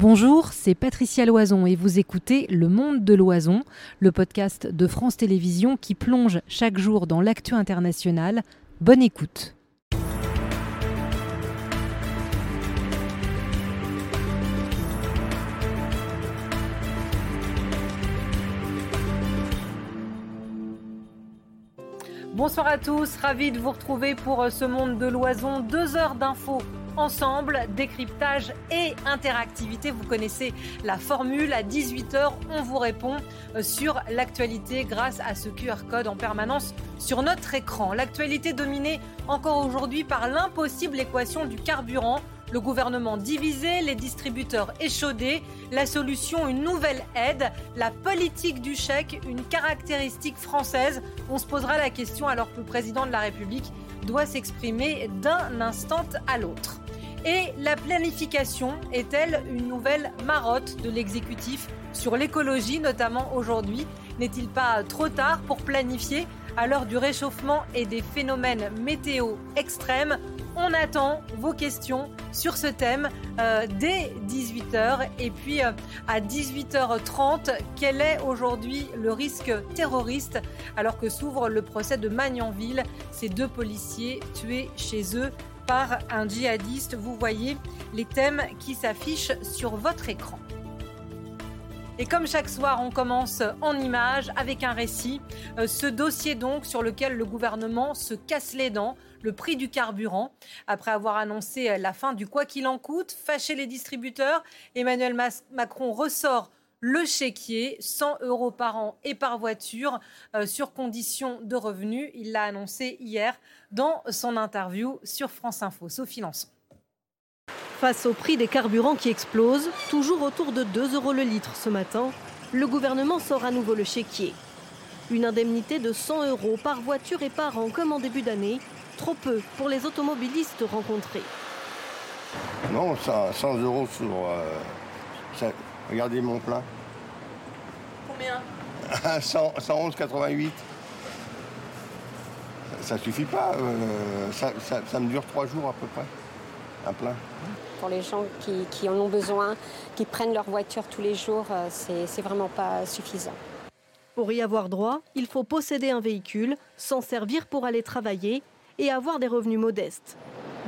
Bonjour, c'est Patricia Loison et vous écoutez Le Monde de l'Oison, le podcast de France Télévisions qui plonge chaque jour dans l'actu international. Bonne écoute. Bonsoir à tous, ravi de vous retrouver pour ce monde de l'oison. Deux heures d'infos ensemble, décryptage et interactivité. Vous connaissez la formule. À 18h, on vous répond euh, sur l'actualité grâce à ce QR code en permanence sur notre écran. L'actualité dominée encore aujourd'hui par l'impossible équation du carburant. Le gouvernement divisé, les distributeurs échaudés. La solution, une nouvelle aide. La politique du chèque, une caractéristique française. On se posera la question alors que le président de la République doit s'exprimer d'un instant à l'autre. Et la planification est-elle une nouvelle marotte de l'exécutif sur l'écologie, notamment aujourd'hui? N'est-il pas trop tard pour planifier à l'heure du réchauffement et des phénomènes météo extrêmes on attend vos questions sur ce thème euh, dès 18h. Et puis euh, à 18h30, quel est aujourd'hui le risque terroriste? Alors que s'ouvre le procès de Magnanville Ces deux policiers tués chez eux par un djihadiste. Vous voyez les thèmes qui s'affichent sur votre écran. Et comme chaque soir, on commence en images avec un récit. Euh, ce dossier donc sur lequel le gouvernement se casse les dents, le prix du carburant. Après avoir annoncé la fin du quoi qu'il en coûte, fâché les distributeurs, Emmanuel Macron ressort le chéquier, 100 euros par an et par voiture, euh, sur condition de revenus. Il l'a annoncé hier dans son interview sur France Info. Sophie Lançon. Face au prix des carburants qui explosent, toujours autour de 2 euros le litre ce matin, le gouvernement sort à nouveau le chéquier. Une indemnité de 100 euros par voiture et par an comme en début d'année, trop peu pour les automobilistes rencontrés. Non, 100 euros sur... Euh, Regardez mon plein. Combien 111,88. Ça suffit pas. Euh, ça, me dure trois jours à peu près. Un plein. Pour les gens qui, en ont besoin, qui prennent leur voiture tous les jours, euh, c'est vraiment pas suffisant. Pour y avoir droit, il faut posséder un véhicule, s'en servir pour aller travailler et avoir des revenus modestes.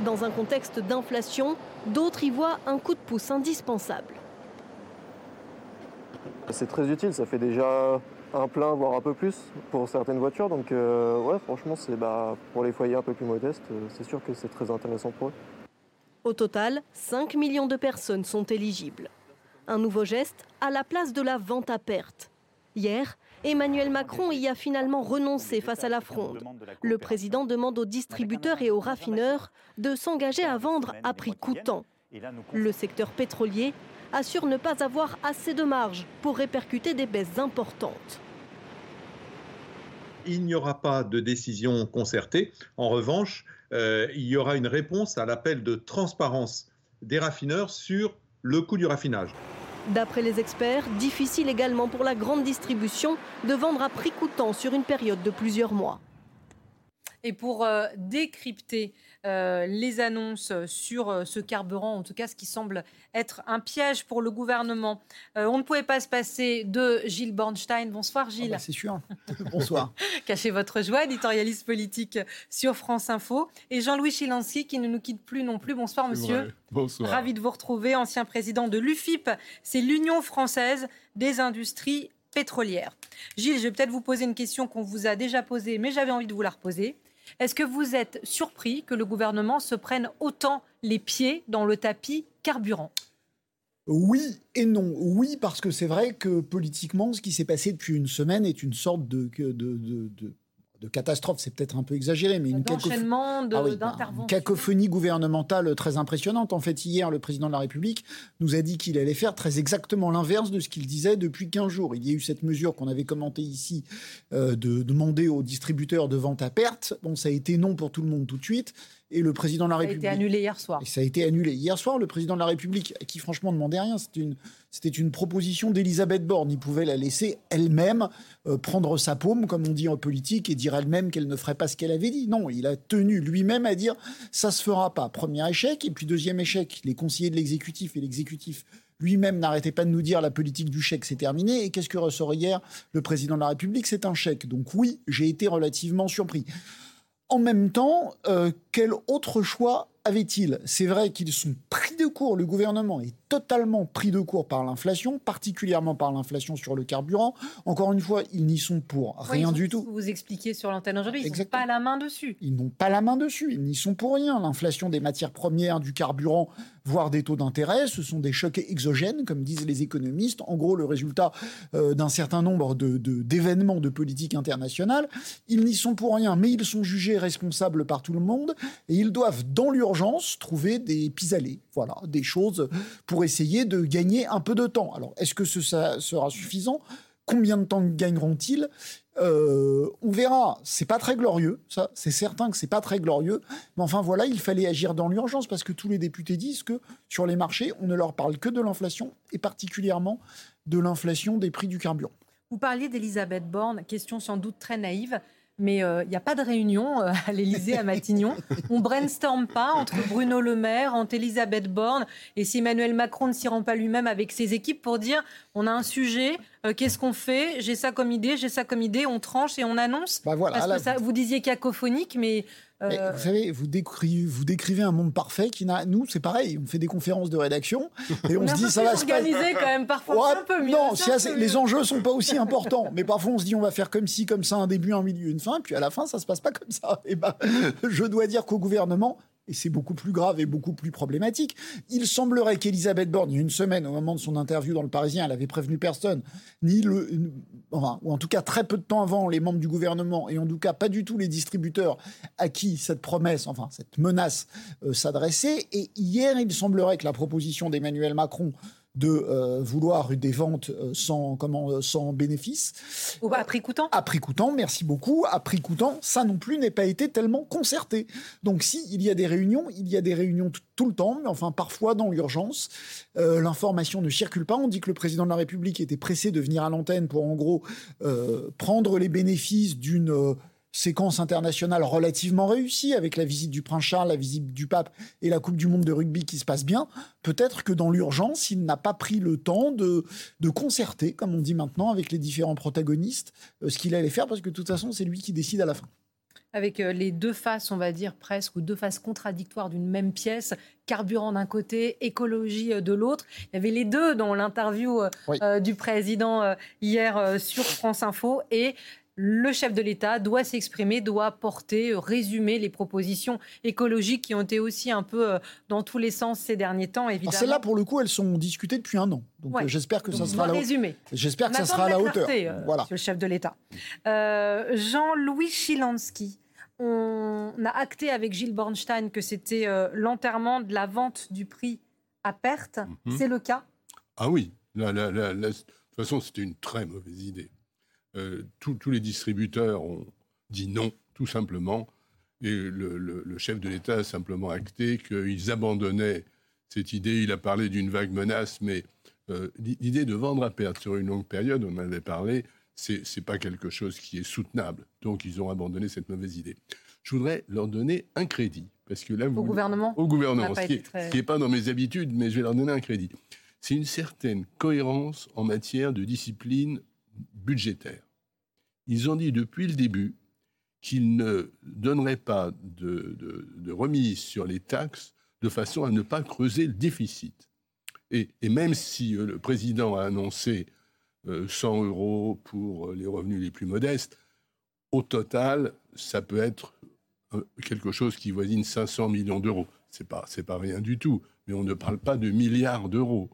Dans un contexte d'inflation, d'autres y voient un coup de pouce indispensable. C'est très utile, ça fait déjà un plein, voire un peu plus pour certaines voitures. Donc euh, ouais, franchement, c'est bah, pour les foyers un peu plus modestes, euh, c'est sûr que c'est très intéressant pour eux. Au total, 5 millions de personnes sont éligibles. Un nouveau geste à la place de la vente à perte. Hier, Emmanuel Macron y a finalement renoncé face à la fronde. Le président demande aux distributeurs et aux raffineurs de s'engager à vendre à prix coûtant. Le secteur pétrolier assure ne pas avoir assez de marge pour répercuter des baisses importantes. Il n'y aura pas de décision concertée. En revanche, euh, il y aura une réponse à l'appel de transparence des raffineurs sur le coût du raffinage. D'après les experts, difficile également pour la grande distribution de vendre à prix coûtant sur une période de plusieurs mois. Et pour euh, décrypter euh, les annonces sur euh, ce carburant, en tout cas ce qui semble être un piège pour le gouvernement. Euh, on ne pouvait pas se passer de Gilles Bornstein. Bonsoir Gilles. Ah bah, c'est sûr. Bonsoir. Cachez votre joie, éditorialiste politique sur France Info. Et Jean-Louis Chilansky qui ne nous quitte plus non plus. Bonsoir monsieur. Bonsoir. Ravi de vous retrouver, ancien président de l'UFIP. C'est l'Union française des industries pétrolières. Gilles, je vais peut-être vous poser une question qu'on vous a déjà posée, mais j'avais envie de vous la reposer. Est-ce que vous êtes surpris que le gouvernement se prenne autant les pieds dans le tapis carburant? Oui et non. Oui, parce que c'est vrai que politiquement, ce qui s'est passé depuis une semaine est une sorte de, de de catastrophe, c'est peut-être un peu exagéré, mais une, ah cacophonie gouvernementale très impressionnante. En fait, hier, le président de la République nous a dit qu'il allait faire très exactement l'inverse de ce qu'il disait depuis 15 jours. Il y a eu cette mesure qu'on avait commentée ici euh, de demander aux distributeurs de vente à perte. Bon, ça a été non pour tout le monde tout de suite. Et le président de la République. Ça a été annulé hier soir. Et ça a été annulé hier soir. Le président de la République, qui franchement ne demandait rien, c'était une, c'était une proposition d'Elisabeth Borne. Il pouvait la laisser elle-même euh, prendre sa paume, comme on dit en politique, et dire elle-même qu'elle ne ferait pas ce qu'elle avait dit. Non, il a tenu lui-même à dire ça se fera pas. Premier échec. Et puis deuxième échec, les conseillers de l'exécutif et l'exécutif lui-même n'arrêtait pas de nous dire la politique du chèque c'est terminé. Et qu'est-ce que ressort hier le président de la République? C'est un chèque. Donc oui, j'ai été relativement surpris. En même temps, euh, quel autre choix avait-il? C'est vrai qu'ils sont pris de court, le gouvernement est totalement pris de court par l'inflation, particulièrement par l'inflation sur le carburant. Encore une fois, ils n'y sont pour rien du tout. Vous expliquez sur l'antenne aujourd'hui, ils n'ont pas la main dessus. Ils n'ont pas la main dessus, ils n'y sont pour rien. L'inflation des matières premières, du carburant, voire des taux d'intérêt, ce sont des chocs exogènes, comme disent les économistes. En gros, le résultat euh, d'un certain nombre d'événements de, de politique internationale. Ils n'y sont pour rien, mais ils sont jugés responsables par tout le monde et ils doivent, dans l'urgence, trouver des pis-aller. Voilà, des choses pour essayer de gagner un peu de temps. Alors, est-ce que ça sera suffisant? Combien de temps gagneront-ils? Euh, on verra. C'est pas très glorieux, ça. C'est certain que c'est pas très glorieux. Mais enfin, voilà, il fallait agir dans l'urgence parce que tous les députés disent que sur les marchés, on ne leur parle que de l'inflation et particulièrement de l'inflation des prix du carburant. Vous parliez d'Elisabeth Borne, question sans doute très naïve mais il euh, n'y a pas de réunion euh, à l'Élysée, à Matignon. On brainstorm pas entre Bruno Le Maire, entre Elisabeth Borne, et si Emmanuel Macron ne s'y rend pas lui-même avec ses équipes pour dire on a un sujet, euh, qu'est-ce qu'on fait? J'ai ça comme idée, j'ai ça comme idée, on tranche et on annonce. Bah voilà, ça, vous disiez cacophonique, mais euh, vous savez, vous décrivez, vous décrivez un monde parfait qui n'a. Nous, c'est pareil. On fait des conférences de rédaction et on, se dit ça va se passer. quand même parfois un peu mieux. Non, les enjeux sont pas aussi importants. Mais parfois, on se dit on va faire comme ci, comme ça, un début, un milieu, une fin. Puis à la fin, ça se passe pas comme ça. Et ben, je dois dire qu'au gouvernement, et c'est beaucoup plus grave et beaucoup plus problématique. Il semblerait qu'Elisabeth Borne, une semaine, au moment de son interview dans Le Parisien, elle avait prévenu personne, ni le, enfin, ou en tout cas très peu de temps avant, les membres du gouvernement, et en tout cas pas du tout les distributeurs à qui cette promesse, enfin cette menace euh, s'adressait. Et hier, il semblerait que la proposition d'Emmanuel Macron de euh, vouloir des ventes euh, sans, comment, euh, sans bénéfice. à prix coûtant À prix coûtant, merci beaucoup. À prix coûtant, ça non plus n'est pas été tellement concerté. Donc si il y a des réunions, il y a des réunions tout le temps, mais enfin parfois dans l'urgence. L'information ne circule pas. On dit que le président de la République était pressé de venir à l'antenne pour en gros prendre les bénéfices d'une séquence internationale relativement réussie avec la visite du prince Charles, la visite du pape et la Coupe du monde de rugby qui se passe bien, peut-être que dans l'urgence, il n'a pas pris le temps de, de concerter, comme on dit maintenant, avec les différents protagonistes, euh, ce qu'il allait faire, parce que de toute façon, c'est lui qui décide à la fin avec euh, les deux faces, on va dire presque, ou deux faces contradictoires d'une même pièce, carburant d'un côté, écologie euh, de l'autre. Il y avait les deux dans l'interview du président hier sur France Info. Et le chef de l'État doit s'exprimer, doit porter, euh, résumer les propositions écologiques qui ont été aussi un peu euh, dans tous les sens ces derniers temps, évidemment. Celles-là, pour le coup, elles sont discutées depuis un an. Donc euh, j'espère que ça sera la résumé. J'espère que ça sera à la hauteur. voilà. le chef de l'État. Jean-Louis Chilansky. On a acté avec Gilles Bornstein que c'était l'enterrement de la vente du prix à perte. Mhm. C'est le cas? Ah oui. de toute façon, c'était une très mauvaise idée. Euh, tous les distributeurs ont dit non, tout simplement. Et le, chef de l'État a simplement acté qu'ils abandonnaient cette idée. Il a parlé d'une vague menace, mais euh, l'idée de vendre à perte sur une longue période, on en avait parlé, c'est n'est pas quelque chose qui est soutenable. Donc ils ont abandonné cette mauvaise idée. Je voudrais leur donner un crédit. Parce que là, au gouvernement Au gouvernement, ce qui n'est pas dans mes habitudes, mais je vais leur donner un crédit. C'est une certaine cohérence en matière de discipline budgétaire. Ils ont dit depuis le début qu'ils ne donneraient pas de, remise sur les taxes de façon à ne pas creuser le déficit. Et, même si euh, le président a annoncé 100 euh, euros pour euh, les revenus les plus modestes, au total, ça peut être quelque chose qui voisine 500 millions d'euros. C'est pas, pas rien du tout, mais on ne parle pas de milliards d'euros.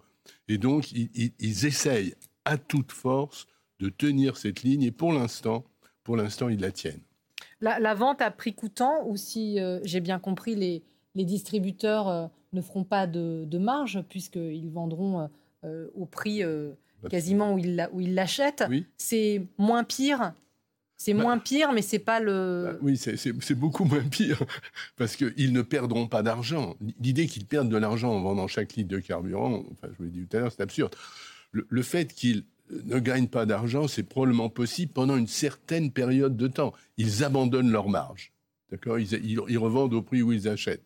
Et donc, ils, ils essayent à toute force de tenir cette ligne et pour l'instant, pour l'instant, ils la tiennent. La, vente à prix coûtant, ou si euh, j'ai bien compris, les, les distributeurs euh, ne feront pas de, marge puisqu'ils vendront euh, au prix quasiment où ils l'achètent. C'est moins pire C'est Bah- moins pire, mais c'est pas le. Bah oui, c'est- beaucoup moins pire, parce qu'ils ne perdront pas d'argent. L'idée qu'ils perdent de l'argent en vendant chaque litre de carburant, enfin, je vous l'ai dit tout à l'heure, c'est absurde. Le, le fait qu'ils ne gagnent pas d'argent, c'est probablement possible pendant une certaine période de temps. Ils abandonnent leur marge. D'accord? Ils, ils- ils revendent au prix où ils achètent.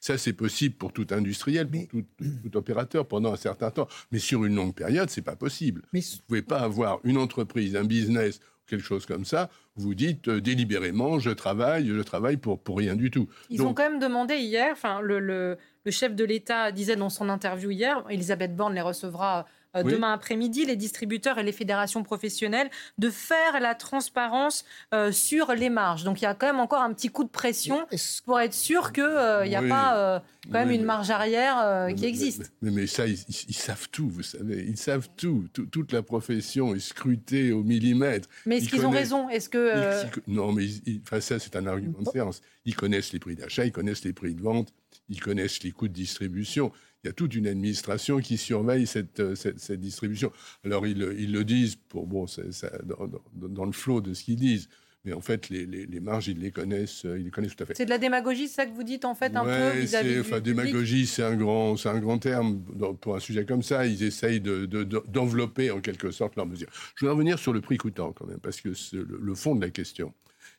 Ça, c'est possible pour tout industriel, pour Mais- tout, tout opérateur pendant un certain temps. Mais sur une longue période, c'est pas possible. Mais Vous pouvez pas avoir une entreprise, un business, quelque chose comme ça. Vous dites euh, délibérément, je travaille, je travaille pour, pour rien du tout. Ils Donc- ont quand même demandé hier, enfin, le, le- le chef de l'État disait dans son interview hier, Elisabeth Borne les recevra euh, Oui. demain après-midi, les distributeurs et les fédérations professionnelles, de faire la transparence euh, sur les marges. Donc il y a quand même encore un petit coup de pression pour être sûr qu'il n'y a Oui. pas euh, quand même Oui, une marge arrière euh, Mais- qui mais- existe. Mais, mais ça, ils, ils- ils savent tout, vous savez. Ils savent tout. Tout- Toute la profession est scrutée au millimètre. Mais est-ce ils qu'ils ont connaissent- raison? Est-ce que... Ils- euh, ils- non, mais ils- ils- enfin, ça, c'est un argument de séance. Ils connaissent les prix d'achat, ils connaissent les prix de vente, ils connaissent les coûts de distribution. Il y a toute une administration qui surveille cette, euh, cette, cette distribution. Alors, ils, le- ils le disent pour, bon, ça, dans, dans- dans le flot de ce qu'ils disent. Mais en fait, les, les- les marges, ils les connaissent, euh, ils les connaissent tout à fait. C'est de la démagogie, c'est ça que vous dites en fait un peu Ouais, vis-à-vis enfin, public démagogie, c'est un grand, c'est un grand terme pour un sujet comme ça. Ils essayent de- de- de- d'envelopper en quelque sorte leurs mesures. Je voudrais revenir sur le prix coûtant quand même, parce que le fond de la question,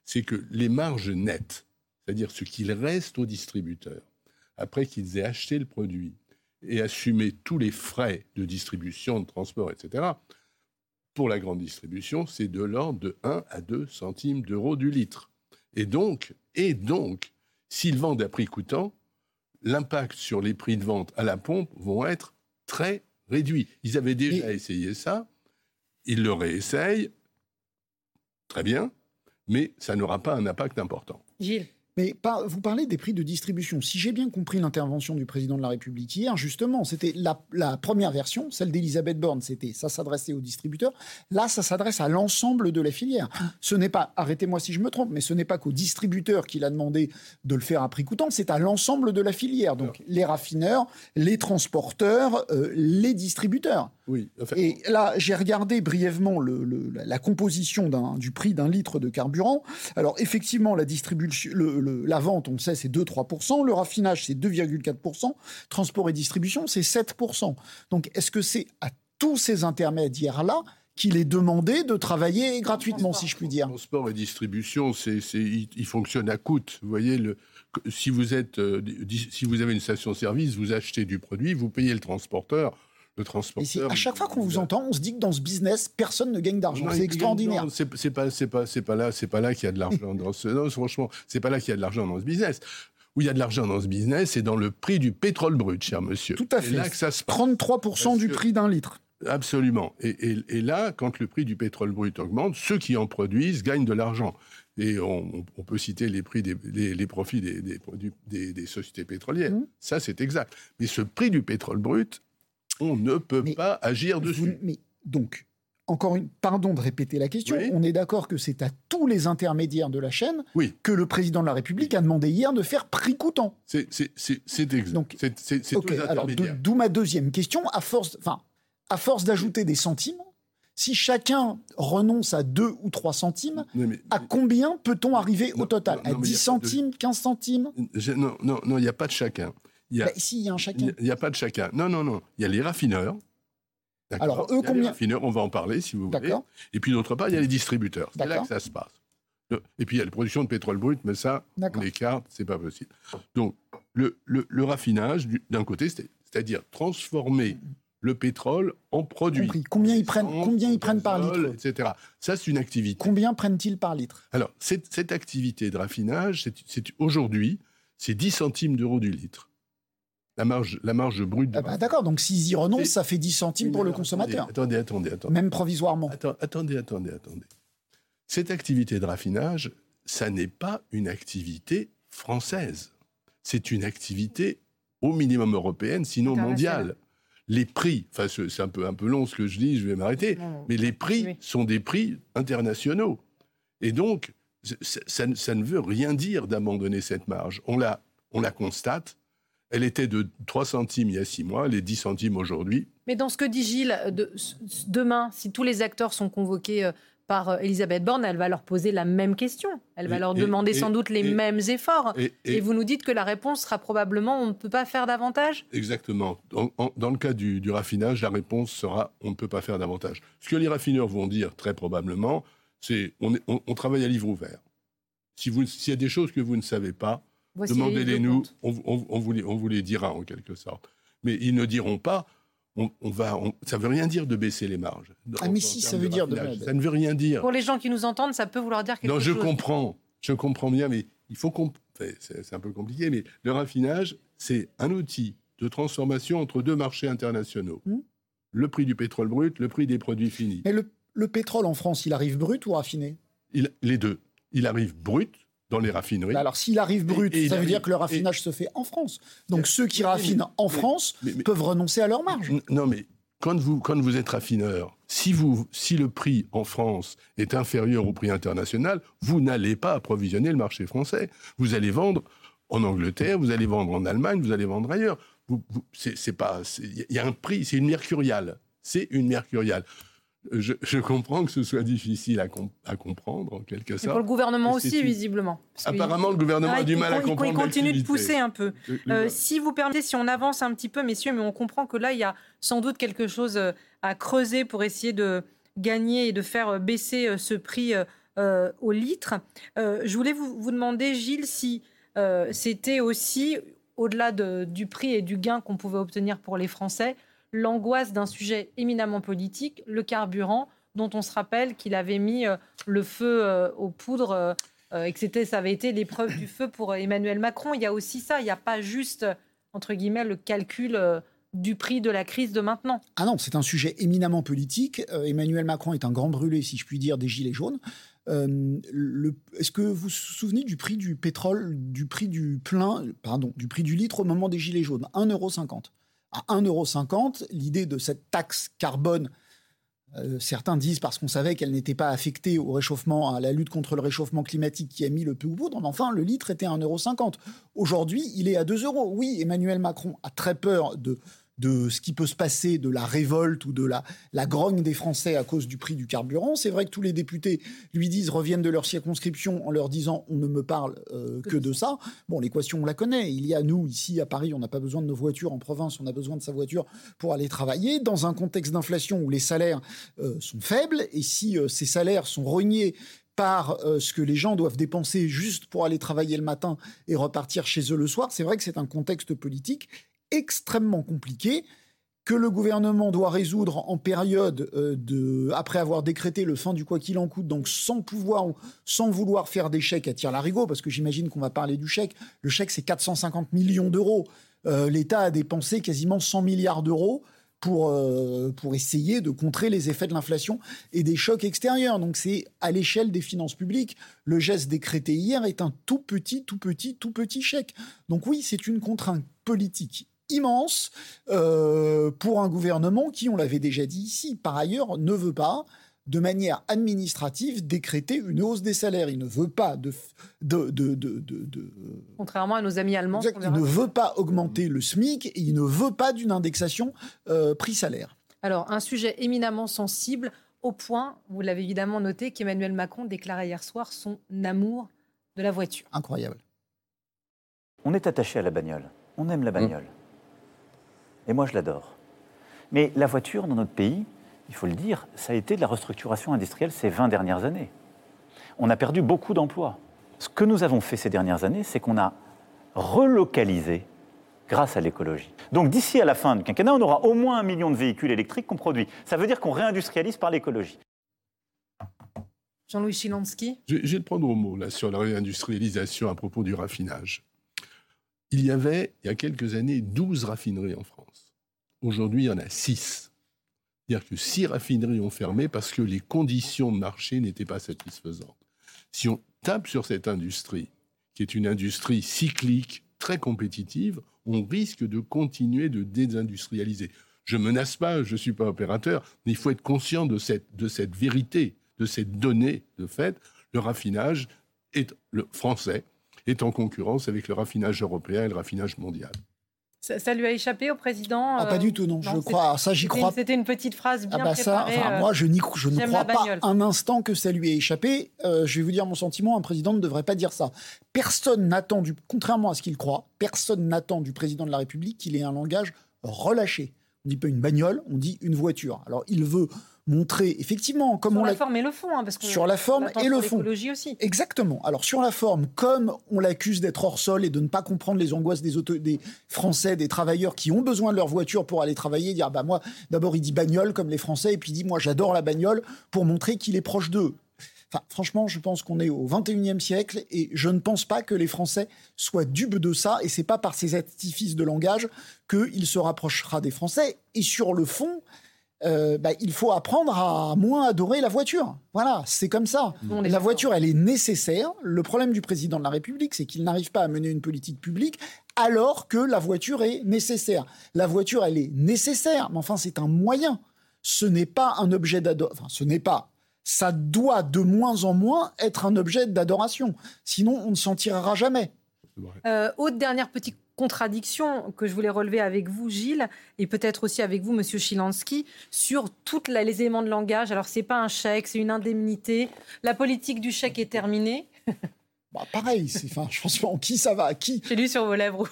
c'est que les marges nettes, c'est-à-dire ce qu'il reste aux distributeurs après qu'ils aient acheté le produit et assumé tous les frais de distribution, de transport, etc. Pour la grande distribution, c'est de l'ordre de 1 à 2 centimes d'euros du litre. Et donc, et donc, s'ils vendent à prix coûtant, l'impact sur les prix de vente à la pompe vont être très réduits. Ils avaient déjà essayé ça, ils le réessayent, très bien, mais ça n'aura pas un impact important. Gilles Mais par- vous parlez des prix de distribution. Si j'ai bien compris l'intervention du président de la République hier, justement, c'était la, la première version, celle d'Elisabeth Borne, c'était ça s'adressait aux distributeurs. Là, ça s'adresse à l'ensemble de la filière. Ce n'est pas, arrêtez-moi si je me trompe, mais ce n'est pas qu'aux distributeurs qu'il a demandé de le faire à prix coûtant, c'est à l'ensemble de la filière. Donc les raffineurs, les transporteurs, euh, les distributeurs. Oui, enfin, Et là, j'ai regardé brièvement le- le- la, composition du prix d'un litre de carburant. Alors, effectivement, la distribution, le- la vente, on le sait, c'est 2-3%. Le raffinage, c'est 2,4%. Transport et distribution, c'est 7%. Donc, est-ce que c'est à tous ces intermédiaires-là qu'il est demandé de travailler gratuitement, si je puis dire? Transport et distribution, c'est, il, fonctionne à coût. Vous voyez, si, vous êtes, euh, si vous avez une station-service, vous achetez du produit, vous payez le transporteur. Le Et c'est- transporteur. à chaque fois qu'on vous entend, on se dit que dans ce business, personne ne gagne d'argent. C'est extraordinaire. C'est pas, c'est pas, c'est pas là, c'est pas là qu'il y a de l'argent dans ce. Non, franchement, c'est pas là qu'il y a de l'argent dans ce business. Où il y a de l'argent dans ce business, c'est dans le prix du pétrole brut, cher monsieur. Tout à fait. là que ça se passe. 33% Parce du que- prix d'un litre. Absolument. Et, et- et là, quand le prix du pétrole brut augmente, ceux qui en produisent gagnent de l'argent. Et on, on peut citer les prix des les, les profits des, des des, sociétés pétrolières. Mhm. Ça, c'est exact. Mais ce prix du pétrole brut, on ne peut Mais pas agir Vous- dessus. mais donc, encore une, pardon de répéter la question. Oui. On est d'accord que c'est à tous les intermédiaires de la chaîne Oui. que le président de la République a demandé hier de faire prix coûtant. C'est exact. Donc, C'est- d'où ma deuxième question. À force, enfin, à force d'ajouter des centimes, si chacun renonce à 2 ou 3 centimes, mais- à combien peut-on arriver Non, au total? non, non, À mais 10 y a pas de- centimes, 15 centimes? Je- non, non, il n'y a pas de chacun. Il y a, Bah, Si, il y a un chacun. il y a pas de chacun. Non, non, non. Il y a les raffineurs. Alors, eux, Il y a les combien- raffineurs, on va en parler si vous voulez. Et puis d'autre part, il y a les distributeurs. C'est là que ça se passe. Et puis il y a la production de pétrole brut, mais ça, on l'écarte, c'est pas possible. Donc le, le- le raffinage, du- d'un côté, c'est- c'est-à-dire transformer le pétrole en produit. Compris. Combien ils prennent- combien ils prennent par litre Etc. Ça, c'est une activité. Combien prennent-ils par litre? Alors, cette, cette activité de raffinage, aujourd'hui, c'est 10 centimes d'euros du litre. La marge, la marge brute de Ah bah, D'accord, donc s'ils y renoncent, ça fait 10 centimes pour le consommateur, Attendez, attendez, attendez. même provisoirement. Attends, attendez, attendez, attendez. Cette activité de raffinage, ça n'est pas une activité française. C'est une activité au minimum européenne, sinon mondiale. Les prix, enfin c'est un peu, un peu long ce que je dis, je vais m'arrêter, mais les prix oui. sont des prix internationaux. Et donc, ça, ne- ça ne veut rien dire d'abandonner cette marge. On la, on la constate. Elle était de 3 centimes il y a 6 mois, elle est 10 centimes aujourd'hui. Mais dans ce que dit Gilles, de- demain, si tous les acteurs sont convoqués euh, par euh, Elisabeth Borne, elle va leur poser la même question. Elle va leur demander sans doute les mêmes efforts. Et, vous nous dites que la réponse sera probablement on ne peut pas faire davantage? Exactement. Dans, le cas du, raffinage, la réponse sera on ne peut pas faire davantage. Ce que les raffineurs vont dire très probablement, c'est on, on, travaille à livre ouvert. S'il y a des choses que vous ne savez pas, demandez-les-nous, on, on, vous les, on vous les dira en quelque sorte. Mais ils ne diront pas on, va, ça veut rien dire de baisser les marges. ah mais si, ça veut dire de... Ça ne veut rien dire. Pour les gens qui nous entendent, ça peut vouloir dire quelque chose. Non, je comprends, je comprends bien, mais il faut qu'on... c'est un peu compliqué, mais le raffinage, c'est un outil de transformation entre deux marchés internationaux. Hmm. Le prix du pétrole brut, le prix des produits finis. Mais le, pétrole en France, il arrive brut ou raffiné? Il, Les deux. Il arrive brut, dans les raffineries. Alors, s'il arrive brut, ça veut dire que le raffinage se fait en France. Donc, ceux qui raffinent en France peuvent renoncer à leur marge. Non, mais quand vous, quand vous êtes raffineur, si, vous, si le prix en France est inférieur au prix international, vous n'allez pas approvisionner le marché français. Vous allez vendre en Angleterre, vous allez vendre en Allemagne, vous allez vendre ailleurs. c'est pas, il y a un prix, c'est une mercuriale. C'est une mercuriale je, comprends que ce soit difficile à, comprendre, en quelque sorte. Et pour le gouvernement aussi, visiblement. Apparemment, le gouvernement a du mal à comprendre. Il continue de pousser un peu. Euh, si vous permettez, si on avance un petit peu, messieurs, mais on comprend que là, il y a sans doute quelque chose euh, à creuser pour essayer de gagner et de faire euh, baisser ce prix au litre. je voulais vous, vous, demander, Gilles, si c'était aussi, au-delà du prix et du gain qu'on pouvait obtenir pour les Français, l'angoisse d'un sujet éminemment politique, le carburant, dont on se rappelle qu'il avait mis euh, le feu euh, aux poudres euh, et que c'était, ça avait été l'épreuve du feu pour Emmanuel Macron. Il y a aussi ça, il n'y a pas juste, entre guillemets, le calcul du prix de la crise de maintenant. Ah non, c'est un sujet éminemment politique. Emmanuel Macron est un grand brûlé, si je puis dire, des Gilets jaunes. Est-ce que vous vous souvenez du prix du pétrole, du prix du plein, pardon, du prix du litre au moment des Gilets jaunes? 1,50€ à 1,50€. L'idée de cette taxe carbone, euh, certains disent parce qu'on savait qu'elle n'était pas affectée au réchauffement, à la lutte contre le réchauffement climatique qui a mis le peu au bout. Mais enfin, le litre était à 1,50€. Aujourd'hui, il est à 2 euros. Oui, Emmanuel Macron a très peur de de ce qui peut se passer, de la révolte ou de la, la grogne des Français à cause du prix du carburant. C'est vrai que tous les députés lui disent, reviennent de leur circonscription en leur disant on ne me parle euh, que de ça. Bon, l'équation, on la connaît. Il y a nous, ici à Paris, on n'a pas besoin de nos voitures. En province, on a besoin de sa voiture pour aller travailler. Dans un contexte d'inflation où les salaires euh, sont faibles, et si euh, ces salaires sont rognés par ce que les gens doivent dépenser juste pour aller travailler le matin et repartir chez eux le soir, c'est vrai que c'est un contexte politique extrêmement compliqué que le gouvernement doit résoudre en période euh, de après avoir décrété le fin du quoi qu'il en coûte, donc sans pouvoir ou sans vouloir faire des chèques à tir larigot, parce que j'imagine qu'on va parler du chèque. Le chèque c'est 450 millions d'euros. Euh, L'État a dépensé quasiment 100 milliards d'euros pour, euh, pour essayer de contrer les effets de l'inflation et des chocs extérieurs. Donc c'est à l'échelle des finances publiques. Le geste décrété hier est un tout petit, tout petit, tout petit chèque. Donc oui, c'est une contrainte politique immense euh, pour un gouvernement qui, on l'avait déjà dit ici, par ailleurs, ne veut pas de manière administrative décréter une hausse des salaires. Il ne veut pas de... de, de, de, Contrairement à nos amis allemands. il ne veut pas augmenter le SMIC et il ne veut pas d'une indexation euh, prix-salaire. Alors, un sujet éminemment sensible, au point, vous l'avez évidemment noté, qu'Emmanuel Macron déclarait hier soir son amour de la voiture. Incroyable. On est attaché à la bagnole. On aime la bagnole. Et moi, je l'adore. Mais la voiture, dans notre pays, il faut le dire, ça a été de la restructuration industrielle ces 20 dernières années. On a perdu beaucoup d'emplois. Ce que nous avons fait ces dernières années, c'est qu'on a relocalisé grâce à l'écologie. Donc d'ici à la fin du quinquennat, on aura au moins un million de véhicules électriques qu'on produit. Ça veut dire qu'on réindustrialise par l'écologie. Jean-Louis Chilansky? Je, vais te prendre au mot là, sur la réindustrialisation à propos du raffinage. Il y avait, il y a quelques années, 12 raffineries en France. Aujourd'hui, il y en a 6. C'est-à-dire que 6 raffineries ont fermé parce que les conditions de marché n'étaient pas satisfaisantes. Si on tape sur cette industrie, qui est une industrie cyclique, très compétitive, on risque de continuer de désindustrialiser. Je menace pas, je ne suis pas opérateur, mais il faut être conscient de cette, de cette vérité, de cette donnée de fait. Le raffinage est le français est en concurrence avec le raffinage européen et le raffinage mondial. Ça, lui a échappé au président ah, Pas du tout, non. je crois. Ça, j'y crois. C'était une petite phrase bien ah bah préparée. Ça, moi, je, je ne crois pas un instant que ça lui ait échappé. je vais vous dire mon sentiment. Un président ne devrait pas dire ça. Personne n'attend, du, contrairement à ce qu'il croit, personne n'attend du président de la République qu'il ait un langage relâché. On dit pas une bagnole, on dit une voiture. Alors, il veut montrer effectivement comme sur on la forme et le fond, hein, parce sur la forme et le fond. aussi. Exactement. Alors sur la forme, comme on l'accuse d'être hors sol et de ne pas comprendre les angoisses des, des Français, des travailleurs qui ont besoin de leur voiture pour aller travailler, dire bah moi d'abord il dit bagnole comme les Français et puis il dit moi j'adore la bagnole pour montrer qu'il est proche d'eux. Enfin, franchement, je pense qu'on est au 21e siècle et je ne pense pas que les Français soient dupes de ça. Et c'est pas par ces artifices de langage qu'il se rapprochera des Français. Et sur le fond, euh, bah, il faut apprendre à moins adorer la voiture. Voilà, c'est comme ça. la voiture, elle est nécessaire. Le problème du président de la République, c'est qu'il n'arrive pas à mener une politique publique alors que la voiture est nécessaire. La voiture, elle est nécessaire, mais enfin, c'est un moyen. Ce n'est pas un objet d'adoration. Enfin, ce n'est pas. Ça doit de moins en moins être un objet d'adoration. Sinon, on ne s'en tirera jamais. Euh, autre dernière petite contradiction que je voulais relever avec vous, Gilles, et peut-être aussi avec vous, Monsieur Chilansky, sur tous les éléments de langage. Alors, c'est pas un chèque, c'est une indemnité. La politique du chèque est terminée. Bah, pareil, enfin, je pense pas en qui ça va, à qui. J'ai lu sur vos lèvres.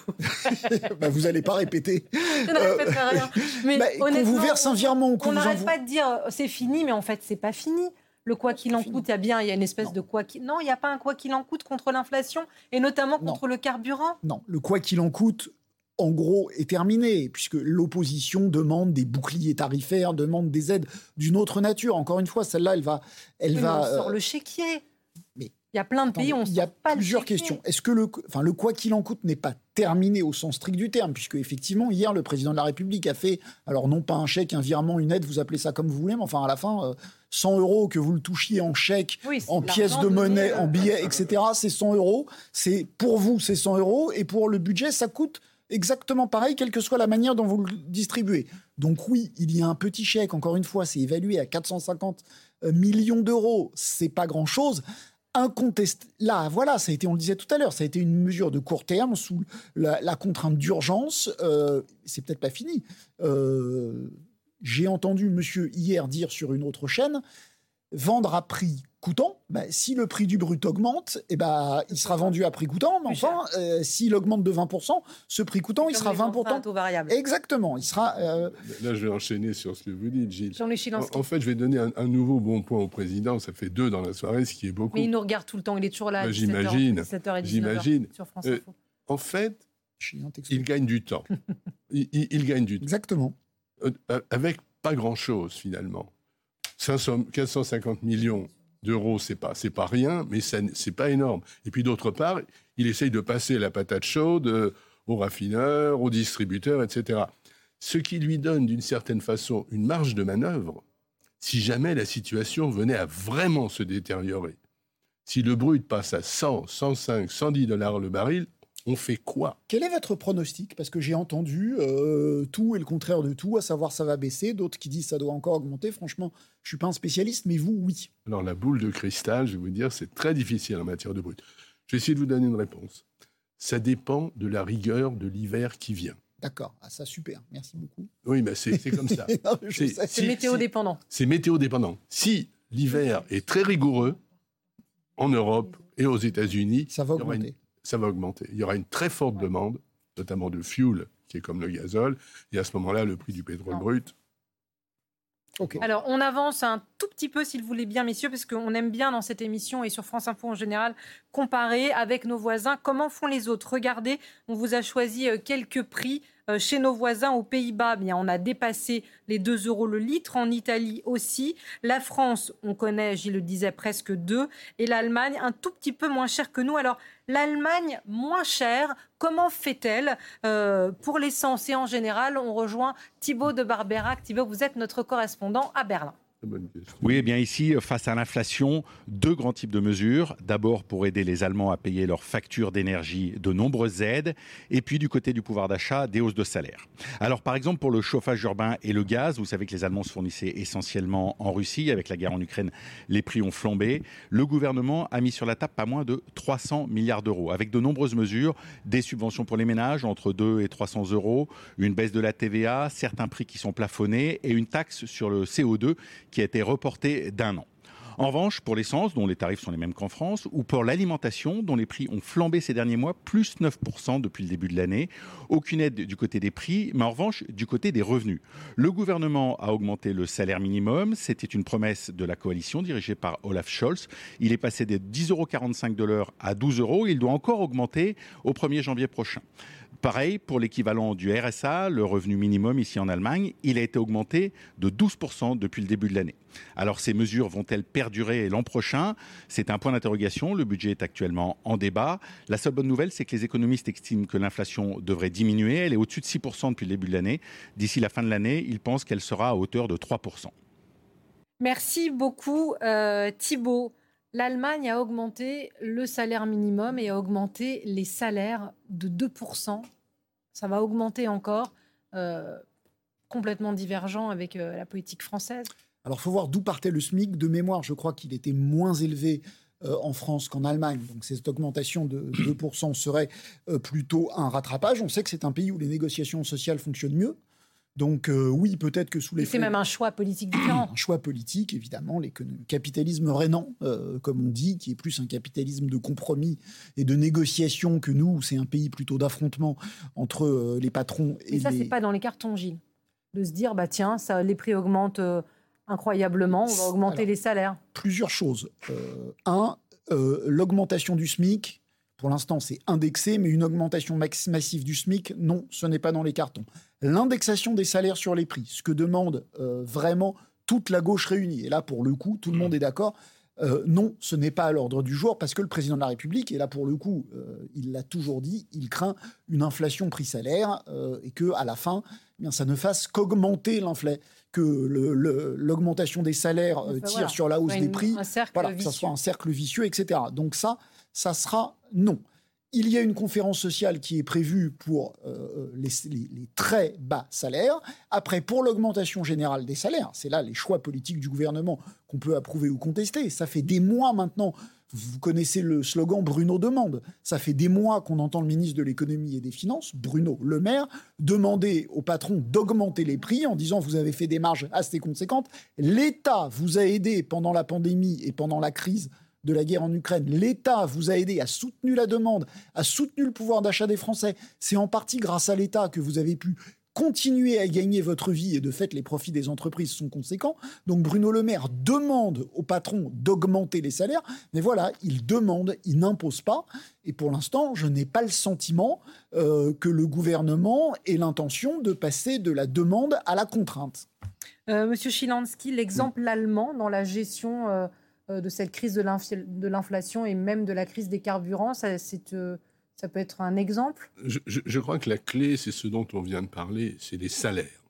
bah, vous n'allez pas répéter. Je ne répéterai rien. Mais bah, qu'on vous verse un virement On n'arrête pas de dire c'est fini, mais en fait, c'est pas fini le quoi qu'il en coûte, il y a bien, il y a une espèce de quoi qu'il. Non, il n'y a pas un quoi qu'il en coûte contre l'inflation et notamment contre le carburant? Non, le quoi qu'il en coûte, en gros, est terminé, puisque l'opposition demande des boucliers tarifaires, demande des aides d'une autre nature. Encore une fois, celle-là, elle va, elle va. On sort le chéquier. Il y a plein de pays, on Il y a plusieurs questions. Est-ce que le, enfin, le quoi qu'il en coûte n'est pas terminé au sens strict du terme, puisque effectivement hier le président de la République a fait, alors non pas un chèque, un virement, une aide, vous appelez ça comme vous voulez, mais enfin à la fin, 100 euh, euros que vous le touchiez en chèque, en pièces de monnaie, en billets, etc. C'est 100 euros. C'est pour vous, c'est 100 euros, et pour le budget, ça coûte exactement pareil, quelle que soit la manière dont vous le distribuez. Donc oui, il y a un petit chèque. Encore une fois, c'est évalué à 450 euh, millions d'euros. C'est pas grand incontesté. Là, voilà, ça a été, on le disait tout à l'heure, ça a été une mesure de court terme sous la, contrainte d'urgence. Euh, c'est peut-être pas fini. Euh, j'ai entendu monsieur hier dire sur une autre chaîne vendre à prix coûtant, bah, si le prix du brut augmente, eh ben, il sera vendu à prix coûtant, mais enfin, euh, s'il augmente de 20%, ce prix coûtant, il sera 20%. variable. Exactement, il sera... Euh, Là, je vais enchaîner sur ce que vous dites, Gilles. En, en, fait, je vais donner un, nouveau bon point au président, ça fait deux dans la soirée, ce qui est beaucoup. Mais il nous regarde tout le temps, il est toujours là. Bah, j'imagine, j'imagine. Sur France euh, en fait, il gagne du temps. il, il, gagne du temps. Exactement. avec pas grand-chose, finalement. 500, 450 millions d'euros, c'est pas, c'est pas rien, mais c'est pas énorme. Et puis d'autre part, il essaye de passer la patate chaude euh, aux raffineurs, aux distributeurs, etc. Ce qui lui donne d'une certaine façon une marge de manœuvre si jamais la situation venait à vraiment se détériorer. Si le brut passe à 100, 105, 110 dollars le baril, on fait quoi? Quel est votre pronostic? Parce que j'ai entendu euh, tout et le contraire de tout, à savoir ça va baisser, d'autres qui disent ça doit encore augmenter. Franchement, je suis pas un spécialiste, mais vous, oui. Alors la boule de cristal, je vais vous dire, c'est très difficile en matière de brut. Je vais essayer de vous donner une réponse. Ça dépend de la rigueur de l'hiver qui vient. D'accord, ah, ça super, merci beaucoup. Oui, mais c'est comme ça. c'est météo dépendant. C'est météo dépendant. Si l'hiver est très rigoureux en Europe et aux États-Unis, ça va augmenter ça va augmenter. Il y aura une très forte demande, notamment de fuel, qui est comme le gazole, et à ce moment-là, le prix du pétrole brut. Alors, on avance un tout petit peu, s'il vous plaît bien, messieurs, parce qu'on aime bien dans cette émission et sur France Info en général, comparer avec nos voisins. Comment font les autres? Regardez, on vous a choisi euh, quelques prix euh, chez nos voisins aux Pays-Bas, bien, on a dépassé les 2 euros le litre. En Italie aussi. La France, on connaît, j'y le disais, presque 2. Et l'Allemagne, un tout petit peu moins cher que nous. Alors, l'Allemagne, moins chère, comment fait-elle euh, pour l'essence? Et en général, on rejoint Thibaut de Barberac. Thibaut, vous êtes notre correspondant à Berlin. Oui, eh bien ici, face à l'inflation, deux grands types de mesures. D'abord pour aider les Allemands à payer leurs factures d'énergie, de nombreuses aides, et puis du côté du pouvoir d'achat, des hausses de salaire. Alors par exemple pour le chauffage urbain et le gaz, vous savez que les Allemands se fournissaient essentiellement en Russie. Avec la guerre en Ukraine, les prix ont flambé. Le gouvernement a mis sur la table pas moins de 300 milliards d'euros, avec de nombreuses mesures, des subventions pour les ménages entre 2 et 300 euros, une baisse de la TVA, certains prix qui sont plafonnés et une taxe sur le CO2 qui a été reportée d'un an. En revanche, pour l'essence, dont les tarifs sont les mêmes qu'en France, ou pour l'alimentation, dont les prix ont flambé ces derniers mois, plus 9% depuis le début de l'année, aucune aide du côté des prix, mais en revanche du côté des revenus. Le gouvernement a augmenté le salaire minimum, c'était une promesse de la coalition dirigée par Olaf Scholz. Il est passé de 10,45 euros à 12 euros, il doit encore augmenter au 1er janvier prochain. Pareil pour l'équivalent du RSA, le revenu minimum ici en Allemagne, il a été augmenté de 12% depuis le début de l'année. Alors ces mesures vont-elles perdurer l'an prochain? C'est un point d'interrogation. Le budget est actuellement en débat. La seule bonne nouvelle, c'est que les économistes estiment que l'inflation devrait diminuer. Elle est au-dessus de 6% depuis le début de l'année. D'ici la fin de l'année, ils pensent qu'elle sera à hauteur de 3%. Merci beaucoup euh, Thibault. L'Allemagne a augmenté le salaire minimum et a augmenté les salaires de 2%. Ça va augmenter encore, euh, complètement divergent avec euh, la politique française. Alors, il faut voir d'où partait le SMIC. De mémoire, je crois qu'il était moins élevé euh, en France qu'en Allemagne. Donc cette augmentation de 2% serait plutôt un rattrapage. On sait que c'est un pays où les négociations sociales fonctionnent mieux. Donc euh, oui, peut-être que sous les... C'est même un choix politique différent. un choix politique, évidemment, le capitalisme rénant, euh, comme on dit, qui est plus un capitalisme de compromis et de négociation que nous, c'est un pays plutôt d'affrontement entre euh, les patrons et Mais ça, les... c'est pas dans les cartons, Gilles. De se dire, bah tiens, ça, les prix augmentent incroyablement, on va augmenter les salaires. Plusieurs choses. un, l'augmentation du SMIC, pour l'instant, c'est indexé, mais une augmentation massive du SMIC, non, ce n'est pas dans les cartons. L'indexation des salaires sur les prix, ce que demande euh, vraiment toute la gauche réunie. Et là, pour le coup, tout le monde est d'accord. Euh, non, ce n'est pas à l'ordre du jour parce que le président de la République, et là pour le coup, euh, il l'a toujours dit, il craint une inflation prix-salaire et que à la fin, eh bien, ça ne fasse qu'augmenter l'inflation, que l'augmentation des salaires tire sur la hausse des prix, voilà, que ça soit un cercle vicieux, etc. Donc ça, ça sera non. Il y a une conférence sociale qui est prévue pour euh, les, très bas salaires. Après, pour l'augmentation générale des salaires, c'est là les choix politiques du gouvernement qu'on peut approuver ou contester. Ça fait des mois maintenant. Vous connaissez le slogan Bruno demande. Ça fait des mois qu'on entend le ministre de l'économie et des finances, Bruno Le Maire, demander au patron d'augmenter les prix en disant vous avez fait des marges assez conséquentes. L'État vous a aidé pendant la pandémie et pendant la crise de la guerre en Ukraine, l'État vous a aidé, a soutenu la demande, a soutenu le pouvoir d'achat des Français. C'est en partie grâce à l'État que vous avez pu continuer à gagner votre vie et de fait les profits des entreprises sont conséquents. Donc Bruno Le Maire demande au patron d'augmenter les salaires, mais voilà, il demande, il n'impose pas. Et pour l'instant, je n'ai pas le sentiment euh, que le gouvernement ait l'intention de passer de la demande à la contrainte. Euh, Monsieur Chilansky, l'exemple allemand dans la gestion euh, euh, de cette crise de l'inflation et même de la crise des carburants ça, euh, ça peut être un exemple? Je, crois que la clé, c'est ce dont on vient de parler, c'est les salaires.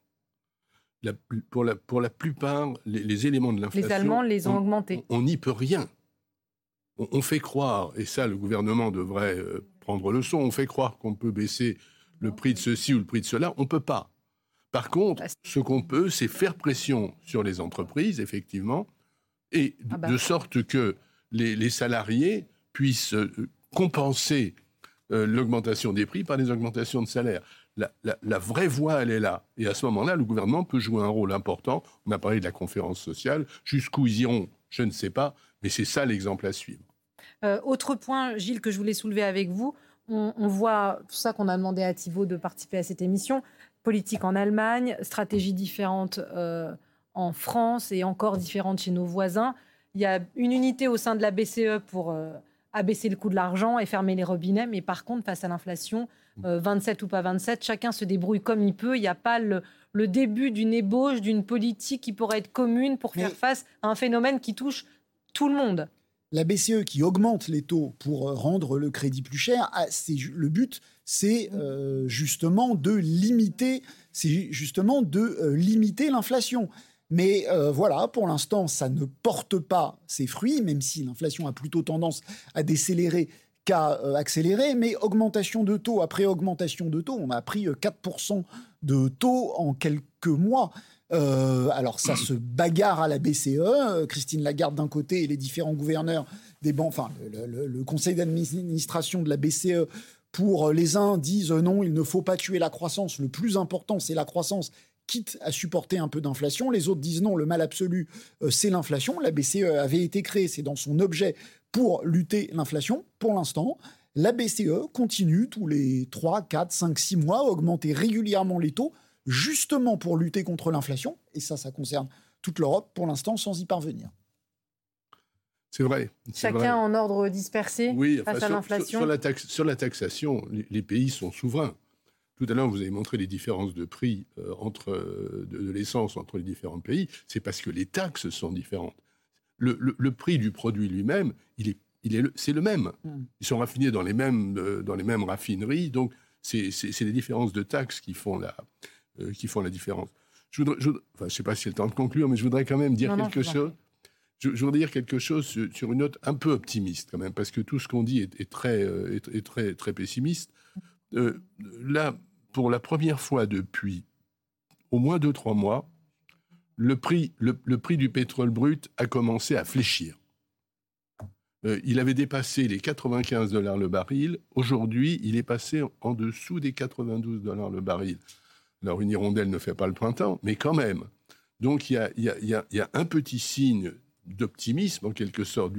pour, la, pour la plupart, les, éléments de l'inflation... Les Allemands les ont augmentés. On n'y peut rien. On, fait croire, et ça le gouvernement devrait euh, prendre leçon, on fait croire qu'on peut baisser le prix de ceci ou le prix de cela, on ne peut pas. Par contre, ce qu'on peut, c'est faire pression sur les entreprises, effectivement, et ah bah. de sorte que les, salariés puissent euh, compenser euh, l'augmentation des prix par des augmentations de salaire. La, vraie voie, elle est là. Et à ce moment-là, le gouvernement peut jouer un rôle important. On a parlé de la conférence sociale. Jusqu'où ils iront, je ne sais pas, mais c'est ça l'exemple à suivre. Euh, autre point, Gilles, que je voulais soulever avec vous. On, voit, tout ça qu'on a demandé à Thibault de participer à cette émission, politique en Allemagne, stratégie différente en France et encore différente chez nos voisins. Il y a une unité au sein de la BCE pour euh, abaisser le coût de l'argent et fermer les robinets, mais par contre, face à l'inflation, 27 euh, ou pas 27, chacun se débrouille comme il peut. Il n'y a pas le, début d'une ébauche, d'une politique qui pourrait être commune pour faire face à un phénomène qui touche tout le monde. La BCE qui augmente les taux pour euh, rendre le crédit plus cher, ah, le but, c'est justement de limiter, c'est justement de limiter l'inflation. Mais euh, voilà, pour l'instant, ça ne porte pas ses fruits, même si l'inflation a plutôt tendance à décélérer qu'à euh, accélérer. Mais augmentation de taux après augmentation de taux, on a pris 4% de taux en quelques mois. alors ça se bagarre à la BCE, Christine Lagarde d'un côté et les différents gouverneurs des banques, enfin le conseil d'administration de la BCE pour les uns disent non, il ne faut pas tuer la croissance, le plus important c'est la croissance quitte à supporter un peu d'inflation. Les autres disent non, le mal absolu, euh, c'est l'inflation. La BCE avait été créée, c'est dans son objet pour lutter l'inflation. Pour l'instant, la BCE continue tous les 3, 4, 5, 6 mois à augmenter régulièrement les taux, justement pour lutter contre l'inflation. Et ça, ça concerne toute l'Europe, pour l'instant, sans y parvenir. C'est vrai. Chacun en ordre dispersé oui, face à l'inflation. Sur, sur, la taxation, les pays sont souverains. Tout à l'heure, vous avez montré les différences de prix euh, entre, euh, de, l'essence entre les différents pays. C'est parce que les taxes sont différentes. Le, prix du produit lui-même, il est, il est, c'est le même. Hmm. Ils sont raffinés dans les mêmes, euh, dans les mêmes raffineries. Donc, c'est, les différences de taxes qui font la, qui font la différence. Je ne enfin, sais pas si c'est le temps de conclure, mais je voudrais quand même dire quelque chose. Je, voudrais dire quelque chose sur, une note un peu optimiste quand même, parce que tout ce qu'on dit est, très, est, très, très pessimiste. Là, pour la première fois depuis au moins deux, trois mois, le prix, le, prix du pétrole brut a commencé à fléchir. Euh, il avait dépassé les 95 dollars le baril. Aujourd'hui, il est passé en dessous des 92 dollars le baril. Alors, une hirondelle ne fait pas le printemps, mais quand même. Donc, il y a, un petit signe d'optimisme, en quelque sorte,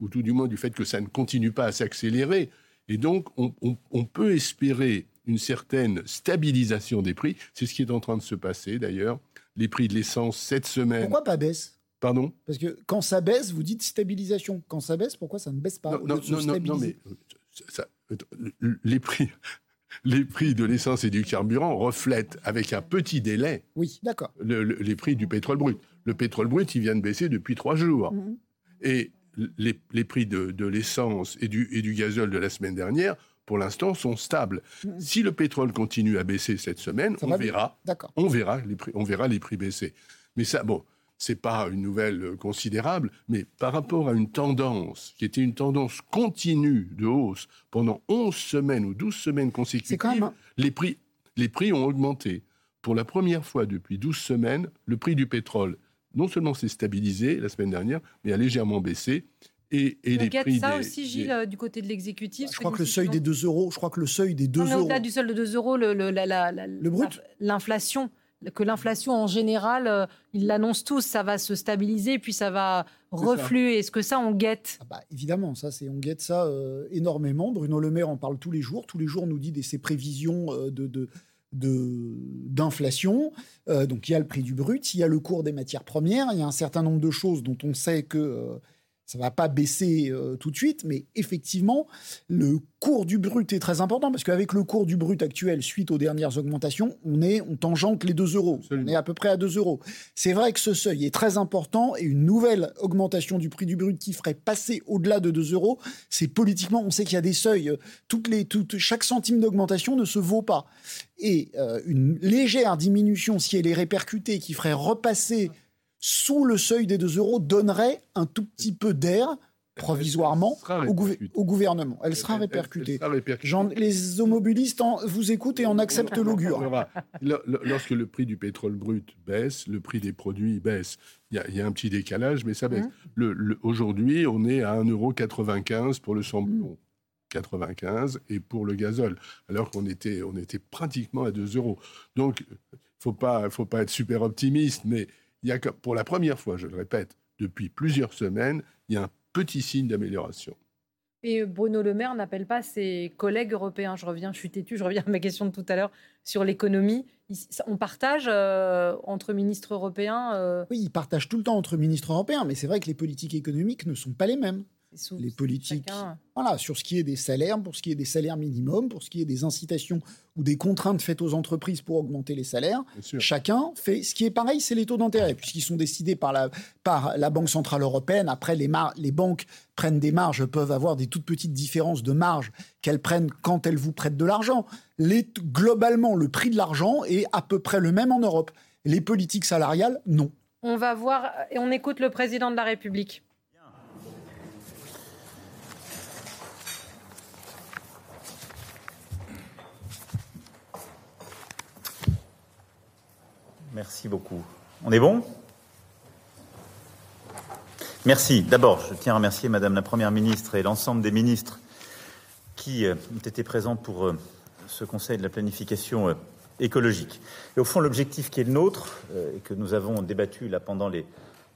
ou tout du moins du fait que ça ne continue pas à s'accélérer. Et donc, on peut espérer une certaine stabilisation des prix. C'est ce qui est en train de se passer d'ailleurs. Les prix de l'essence cette semaine. Pourquoi pas baisse Pardon? Parce que quand ça baisse, vous dites stabilisation. Quand ça baisse, pourquoi ça ne baisse pas Non, non, non, non, mais euh, les prix. Les prix de l'essence et du carburant reflètent avec un petit délai oui, d'accord. les prix du pétrole brut. Le pétrole brut, il vient de baisser depuis trois jours. Mhm. Et les, les, prix de, de l'essence et du, et du gazole de la semaine dernière pour l'instant, sont stables. Mm. Si le pétrole continue à baisser cette semaine, on verra, on verra, les prix, on verra les prix baisser. Mais ça, bon, c'est pas une nouvelle euh, considérable, mais par rapport à une tendance qui était une tendance continue de hausse pendant 11 semaines ou 12 semaines consécutives, les, prix, les prix ont augmenté. Pour la première fois depuis 12 semaines, le prix du pétrole non seulement s'est stabilisé la semaine dernière, mais a légèrement baissé et, et les prix ça aussi, Gilles, euh, du côté de l'exécutif. je crois que le seuil des 2 euros, je crois que le seuil des 2 euros. Au-delà du seuil de 2 euros, le, le, le brut, l'inflation, que l'inflation en général, euh, ils l'annoncent tous, ça va se stabiliser, puis ça va refluer. Est-ce que ça, on guette? Ah bah, Évidemment, ça, c'est on guette ça euh, énormément. Bruno Le Maire en parle tous les jours. Tous les jours, nous dit des, ses prévisions de, de d'inflation. donc il y a le prix du brut, il y a le cours des matières premières, il y a un certain nombre de choses dont on sait que ça va pas baisser euh, tout de suite, mais effectivement, le cours du brut est très important parce qu'avec le cours du brut actuel, suite aux dernières augmentations, on est, on tangente les 2 euros. On est à peu près à 2 euros. C'est vrai que ce seuil est très important et une nouvelle augmentation du prix du brut qui ferait passer au-delà de 2 euros, c'est politiquement, on sait qu'il y a des seuils. Toutes les, toutes, chaque centime d'augmentation ne se vaut pas. Et euh, une légère diminution, si elle est répercutée, qui ferait repasser sous le seuil des 2 euros donnerait un tout petit peu d'air provisoirement au, gouvernement. Elle sera répercutée. les automobilistes vous écoutent et en acceptent l'augure. Lorsque le prix du pétrole brut baisse, le prix des produits baisse. Il y, a un petit décalage, mais ça baisse. Mmh. Aujourd'hui, on est à 1,95€ pour le samplon. 95 et pour le gazole, alors qu'on était, on était pratiquement à 2 euros. Donc, il ne pas, faut pas être super optimiste, mais il y a pour la première fois, je le répète, depuis plusieurs semaines, il y a un petit signe d'amélioration. Et Bruno Le Maire n'appelle pas ses collègues européens. Je reviens, je suis têtu, je reviens à ma question de tout à l'heure sur l'économie. On partage euh, entre ministres européens euh Oui, ils partagent tout le temps entre ministres européens, mais c'est vrai que les politiques économiques ne sont pas les mêmes les politiques. Voilà, sur ce qui est des salaires, pour ce qui est des salaires minimums, pour ce qui est des incitations ou des contraintes faites aux entreprises pour augmenter les salaires, chacun fait ce qui est pareil, c'est les taux d'intérêt, puisqu'ils sont décidés par la, par la Banque Centrale Européenne. Après, les, les banques prennent des marges, peuvent avoir des toutes petites différences de marge qu'elles prennent quand elles vous prêtent de l'argent. Globalement, le prix de l'argent est à peu près le même en Europe. Les politiques salariales, non. On va voir et on écoute le président de la République. Merci beaucoup. On est bon? Merci. D'abord, je tiens à remercier Madame la Première ministre et l'ensemble des ministres qui euh, ont été présents pour euh, ce Conseil de la planification euh, écologique. Et au fond, l'objectif qui est le nôtre, et que nous avons débattu là pendant les,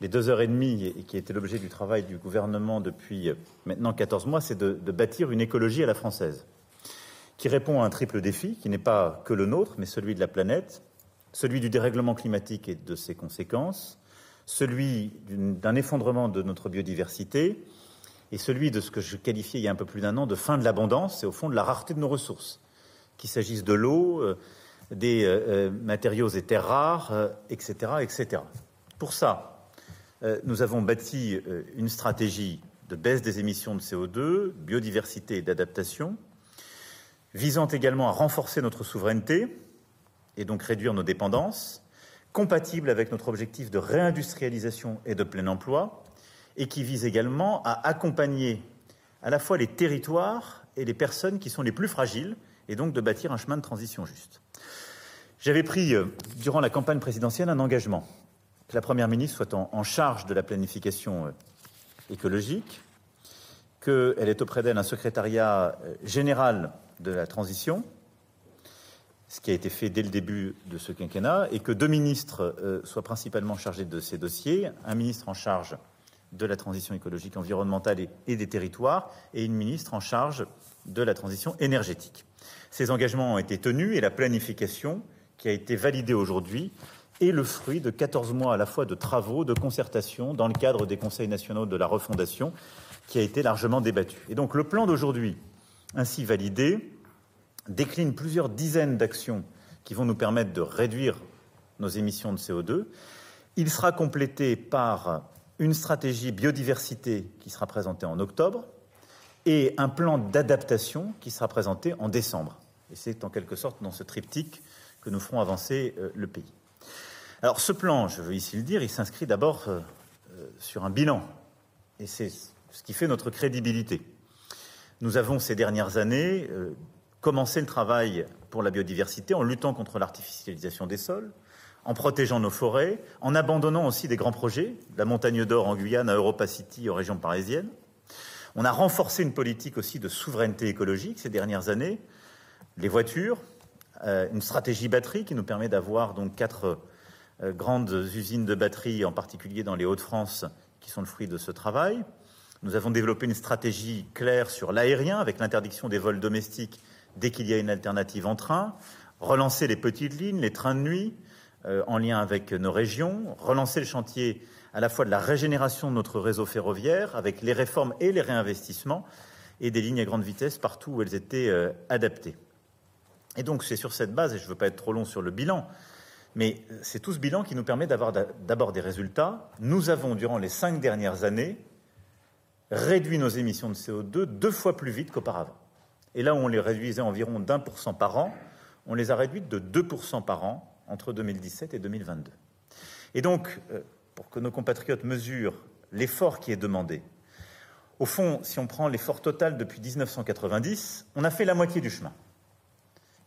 deux heures et demie, et qui était l'objet du travail du gouvernement depuis maintenant 14 mois, c'est de, de bâtir une écologie à la française, qui répond à un triple défi, qui n'est pas que le nôtre, mais celui de la planète, celui du dérèglement climatique et de ses conséquences, celui d'un effondrement de notre biodiversité et celui de ce que je qualifiais il y a un peu plus d'un an de fin de l'abondance et au fond de la rareté de nos ressources, qu'il s'agisse de l'eau, euh, des euh, euh, matériaux et terres rares, etc., etc. Pour ça, nous avons bâti une stratégie de baisse des émissions de CO2, biodiversité et d'adaptation, visant également à renforcer notre souveraineté et donc réduire nos dépendances, compatible avec notre objectif de réindustrialisation et de plein emploi, et qui vise également à accompagner à la fois les territoires et les personnes qui sont les plus fragiles, et donc de bâtir un chemin de transition juste. J'avais pris, euh, durant la campagne présidentielle, un engagement que la Première ministre soit en, charge de la planification euh, écologique, qu'elle ait auprès d'elle un secrétariat euh, général de la transition, ce qui a été fait dès le début de ce quinquennat, et que deux ministres euh, soient principalement chargés de ces dossiers, un ministre en charge de la transition écologique, environnementale et, des territoires, et une ministre en charge de la transition énergétique. Ces engagements ont été tenus et la planification qui a été validée aujourd'hui est le fruit de 14 mois à la fois de travaux, de concertation dans le cadre des conseils nationaux de la refondation qui a été largement débattu. Et donc le plan d'aujourd'hui, ainsi validé, décline plusieurs dizaines d'actions qui vont nous permettre de réduire nos émissions de CO2. Il sera complété par une stratégie biodiversité qui sera présentée en octobre et un plan d'adaptation qui sera présenté en décembre. Et c'est en quelque sorte dans ce triptyque que nous ferons avancer euh, le pays. Alors ce plan, je veux ici le dire, il s'inscrit d'abord euh, euh, sur un bilan. Et c'est ce qui fait notre crédibilité. Nous avons ces dernières années commencer le travail pour la biodiversité en luttant contre l'artificialisation des sols, en protégeant nos forêts, en abandonnant aussi des grands projets, la montagne d'or en Guyane, à Europa City, aux régions parisiennes. On a renforcé une politique aussi de souveraineté écologique ces dernières années, les voitures, euh, une stratégie batterie qui nous permet d'avoir donc quatre euh, grandes usines de batteries, en particulier dans les Hauts-de-France, qui sont le fruit de ce travail. Nous avons développé une stratégie claire sur l'aérien avec l'interdiction des vols domestiques dès qu'il y a une alternative en train, relancer les petites lignes, les trains de nuit, euh, en lien avec nos régions, relancer le chantier à la fois de la régénération de notre réseau ferroviaire, avec les réformes et les réinvestissements, et des lignes à grande vitesse partout où elles étaient euh, adaptées. Et donc c'est sur cette base, et je ne veux pas être trop long sur le bilan, mais c'est tout ce bilan qui nous permet d'avoir d'abord des résultats. Nous avons, durant les cinq dernières années, réduit nos émissions de CO2 deux fois plus vite qu'auparavant. Et là où on les réduisait environ d'un pour cent par an, on les a réduites de 2% par an entre 2017 et 2022. Et donc, euh, pour que nos compatriotes mesurent l'effort qui est demandé, au fond, si on prend l'effort total depuis 1990, on a fait la moitié du chemin.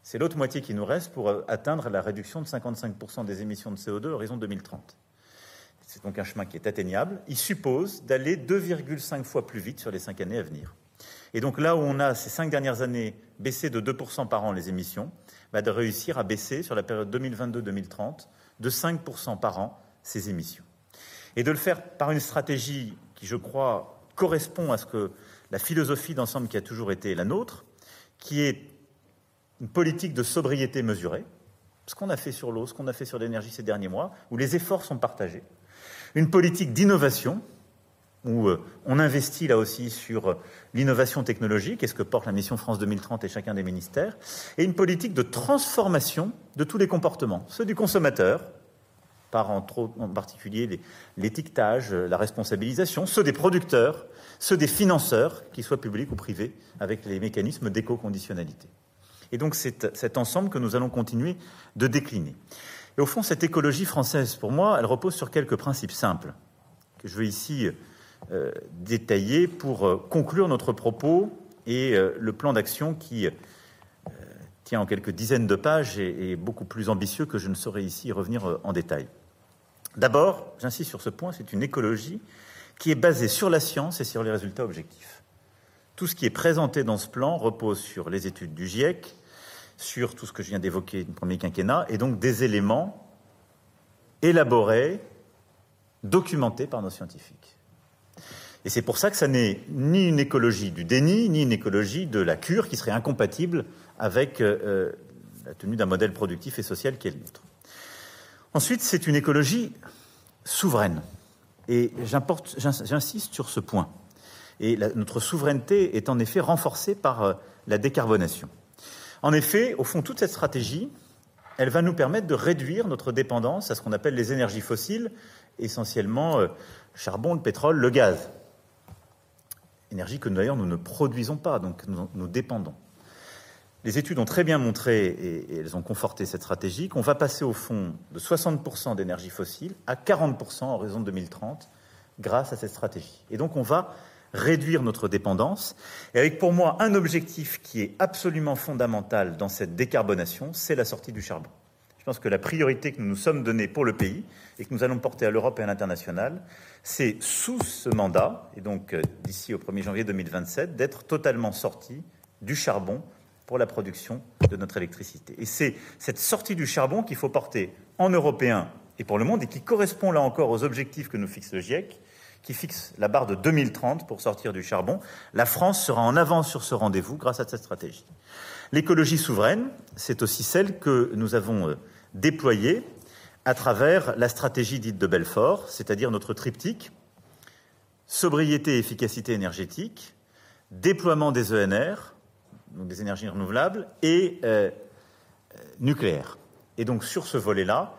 C'est l'autre moitié qui nous reste pour euh, atteindre la réduction de 55% des émissions de CO2 à horizon 2030. C'est donc un chemin qui est atteignable. Il suppose d'aller 2,5 fois plus vite sur les cinq années à venir. Et donc là où on a ces cinq dernières années baissé de 2% par an les émissions, va de réussir à baisser sur la période 2022-2030 de 5% par an ces émissions. Et de le faire par une stratégie qui, je crois, correspond à ce que la philosophie d'ensemble qui a toujours été la nôtre, qui est une politique de sobriété mesurée, ce qu'on a fait sur l'eau, ce qu'on a fait sur l'énergie ces derniers mois, où les efforts sont partagés, une politique d'innovation, où euh, on investit là aussi sur euh, l'innovation technologique, et ce que porte la mission France 2030 et chacun des ministères, et une politique de transformation de tous les comportements, ceux du consommateur, par en, particulier l'étiquetage, la responsabilisation, ceux des producteurs, ceux des financeurs, qu'ils soient publics ou privés, avec les mécanismes d'éco-conditionnalité. Et donc c'est cet ensemble que nous allons continuer de décliner. Et au fond, cette écologie française, pour moi, elle repose sur quelques principes simples que je veux ici euh, détailler pour euh, conclure notre propos et euh, le plan d'action qui tient en quelques dizaines de pages et est beaucoup plus ambitieux que je ne saurais ici revenir en détail. D'abord, j'insiste sur ce point, c'est une écologie qui est basée sur la science et sur les résultats objectifs. Tout ce qui est présenté dans ce plan repose sur les études du GIEC, sur tout ce que je viens d'évoquer du premier quinquennat, et donc des éléments élaborés, documentés par nos scientifiques. Et c'est pour ça que ça n'est ni une écologie du déni, ni une écologie de la cure qui serait incompatible avec euh, euh, la tenue d'un modèle productif et social qui est le nôtre. Ensuite, c'est une écologie souveraine. Et j'insiste sur ce point. Et notre souveraineté est en effet renforcée par euh, la décarbonation. En effet, au fond, toute cette stratégie, elle va nous permettre de réduire notre dépendance à ce qu'on appelle les énergies fossiles, essentiellement le charbon, le pétrole, le gaz énergie que d'ailleurs nous ne produisons pas, donc nous, dépendons. Les études ont très bien montré, et, elles ont conforté cette stratégie, qu'on va passer au fond de 60% d'énergie fossile à 40% en de 2030 grâce à cette stratégie. Et donc on va réduire notre dépendance, et avec pour moi un objectif qui est absolument fondamental dans cette décarbonation, c'est la sortie du charbon. Je pense que la priorité que nous nous sommes donnée pour le pays et que nous allons porter à l'Europe et à l'international, c'est sous ce mandat, et donc euh, d'ici au 1er janvier 2027, d'être totalement sorti du charbon pour la production de notre électricité. Et c'est cette sortie du charbon qu'il faut porter en européen et pour le monde, et qui correspond là encore aux objectifs que nous fixe le GIEC, qui fixe la barre de 2030 pour sortir du charbon. La France sera en avance sur ce rendez-vous grâce à cette stratégie. L'écologie souveraine, c'est aussi celle que nous avons euh, déployée à travers la stratégie dite de Belfort, c'est-à-dire notre triptyque sobriété et efficacité énergétique, déploiement des ENR, donc des énergies renouvelables, et euh, euh, nucléaire. Et donc sur ce volet-là,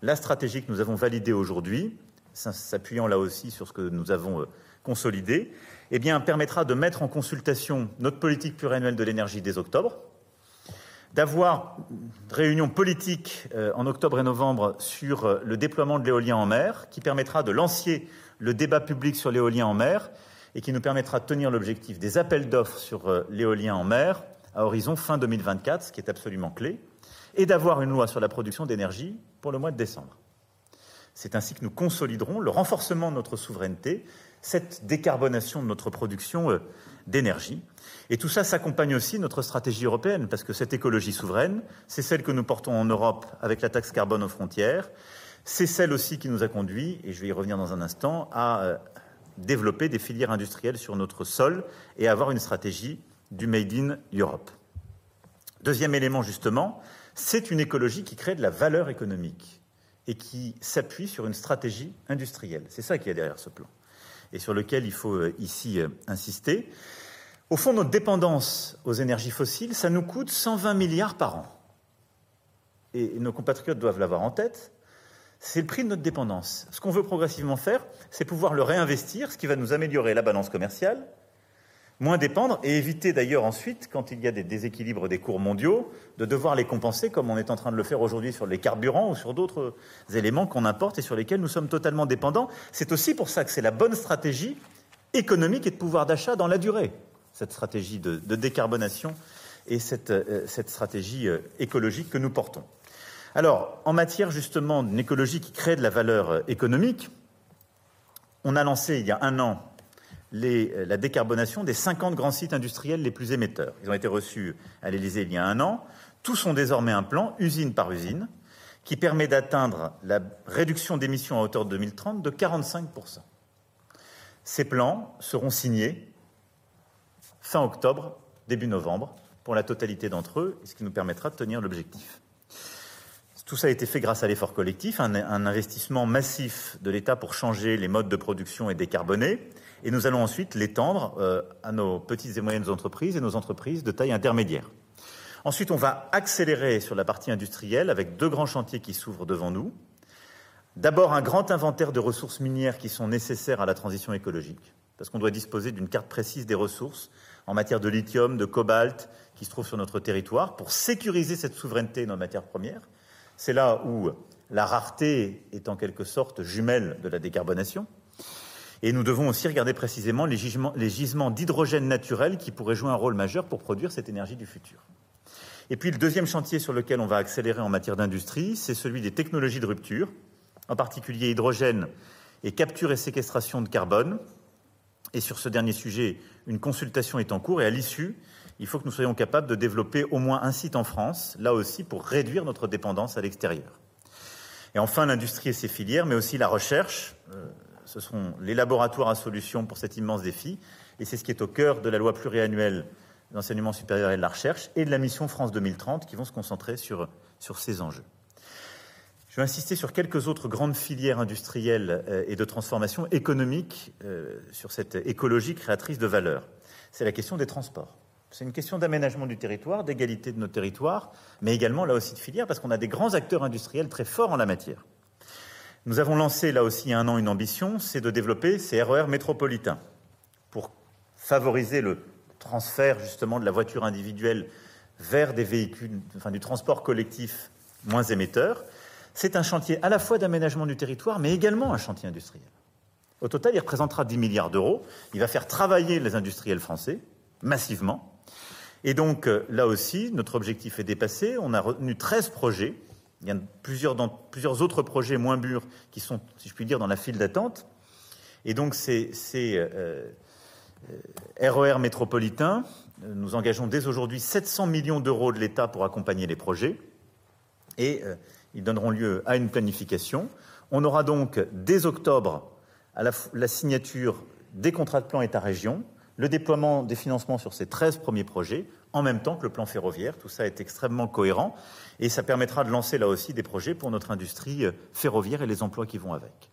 la stratégie que nous avons validée aujourd'hui, s'appuyant là aussi sur ce que nous avons euh, consolidé, eh bien, permettra de mettre en consultation notre politique pluriannuelle de l'énergie dès octobre, d'avoir une réunion politique euh, en octobre et novembre sur euh, le déploiement de l'éolien en mer, qui permettra de lancer le débat public sur l'éolien en mer et qui nous permettra de tenir l'objectif des appels d'offres sur euh, l'éolien en mer à horizon fin 2024, ce qui est absolument clé, et d'avoir une loi sur la production d'énergie pour le mois de décembre. C'est ainsi que nous consoliderons le renforcement de notre souveraineté, cette décarbonation de notre production d'énergie. Et tout ça s'accompagne aussi de notre stratégie européenne, parce que cette écologie souveraine, c'est celle que nous portons en Europe avec la taxe carbone aux frontières. C'est celle aussi qui nous a conduit, et je vais y revenir dans un instant, à euh, développer des filières industrielles sur notre sol et à avoir une stratégie du Made in Europe. Deuxième élément, justement, c'est une écologie qui crée de la valeur économique et qui s'appuie sur une stratégie industrielle. C'est ça qui est derrière ce plan et sur lequel il faut euh, ici euh, insister. Au fond, notre dépendance aux énergies fossiles, ça nous coûte 120 milliards par an. Et nos compatriotes doivent l'avoir en tête. C'est le prix de notre dépendance. Ce qu'on veut progressivement faire, c'est pouvoir le réinvestir, ce qui va nous améliorer la balance commerciale, moins dépendre et éviter d'ailleurs ensuite, quand il y a des déséquilibres des cours mondiaux, de devoir les compenser comme on est en train de le faire aujourd'hui sur les carburants ou sur d'autres éléments qu'on importe et sur lesquels nous sommes totalement dépendants. C'est aussi pour ça que c'est la bonne stratégie économique et de pouvoir d'achat dans la durée, cette stratégie de, décarbonation et cette, euh, stratégie euh, écologique que nous portons. Alors, en matière justement d'une écologie qui crée de la valeur euh, économique, on a lancé il y a un an euh, la décarbonation des 50 grands sites industriels les plus émetteurs. Ils ont été reçus à l'Élysée il y a un an. Tous ont désormais un plan, usine par usine, qui permet d'atteindre la réduction d'émissions à hauteur de 2030 de 45%. Ces plans seront signés fin octobre, début novembre, pour la totalité d'entre eux, ce qui nous permettra de tenir l'objectif. Tout ça a été fait grâce à l'effort collectif, un, un investissement massif de l'État pour changer les modes de production et décarboner, et nous allons ensuite l'étendre euh, à nos petites et moyennes entreprises et nos entreprises de taille intermédiaire. Ensuite, on va accélérer sur la partie industrielle avec deux grands chantiers qui s'ouvrent devant nous. D'abord, un grand inventaire de ressources minières qui sont nécessaires à la transition écologique, parce qu'on doit disposer d'une carte précise des ressources en matière de lithium, de cobalt, qui se trouvent sur notre territoire, pour sécuriser cette souveraineté dans les matières premières. C'est là où La rareté est en quelque sorte jumelle de la décarbonation. Et nous devons aussi regarder précisément les gisements, d'hydrogène naturel qui pourraient jouer un rôle majeur pour produire cette énergie du futur. Et puis le deuxième chantier sur lequel on va accélérer en matière d'industrie, c'est celui des technologies de rupture, en particulier hydrogène et capture et séquestration de carbone. Et sur ce dernier sujet, une consultation est en cours et à l'issue, il faut que nous soyons capables de développer au moins un site en France, là aussi pour réduire notre dépendance à l'extérieur. Et enfin, l'industrie et ses filières, mais aussi la recherche. Ce sont les laboratoires à solutions pour cet immense défi. Et c'est ce qui est au cœur de la loi pluriannuelle l'enseignement supérieur et de la recherche et de la mission France 2030 qui vont se concentrer sur, ces enjeux. Je vais insister sur quelques autres grandes filières industrielles euh, et de transformation économique euh, sur cette écologie créatrice de valeur. C'est la question des transports. C'est une question d'aménagement du territoire, d'égalité de nos territoires, mais également là aussi de filières, parce qu'on a des grands acteurs industriels très forts en la matière. Nous avons lancé là aussi il y a un an une ambition, c'est de développer ces RER e métropolitains pour favoriser le transfert justement de la voiture individuelle vers des véhicules, enfin du transport collectif moins émetteur. C'est un chantier à la fois d'aménagement du territoire, mais également un chantier industriel. Au total, il représentera 10 milliards d'euros. Il va faire travailler les industriels français massivement. Et donc, euh, là aussi, notre objectif est dépassé. On a retenu 13 projets. Il y a plusieurs, autres projets moins mûrs qui sont, si je puis dire, dans la file d'attente. Et donc, c'est euh, RER e métropolitain, nous engageons dès aujourd'hui 700 millions d'euros de l'État pour accompagner les projets et euh, ils donneront lieu à une planification. On aura donc dès octobre la, la signature des contrats de plan État-région, le déploiement des financements sur ces 13 premiers projets, en même temps que le plan ferroviaire. Tout ça est extrêmement cohérent et ça permettra de lancer là aussi des projets pour notre industrie euh, ferroviaire et les emplois qui vont avec.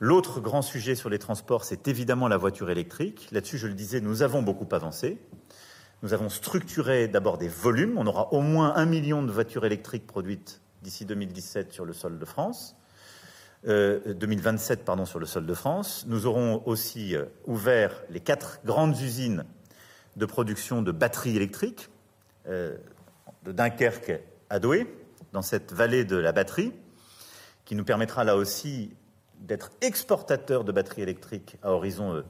L'autre grand sujet sur les transports, c'est évidemment la voiture électrique. Là-dessus, je le disais, nous avons beaucoup avancé. Nous avons structuré d'abord des volumes. On aura au moins un million de voitures électriques produites d'ici 2017 sur le sol de France. Euh, 2027 pardon, sur le sol de France. Nous aurons aussi euh, ouvert les quatre grandes usines de production de batteries électriques euh, de Dunkerque à Douai, dans cette vallée de la batterie, qui nous permettra là aussi d'être exportateur de batteries électriques à horizon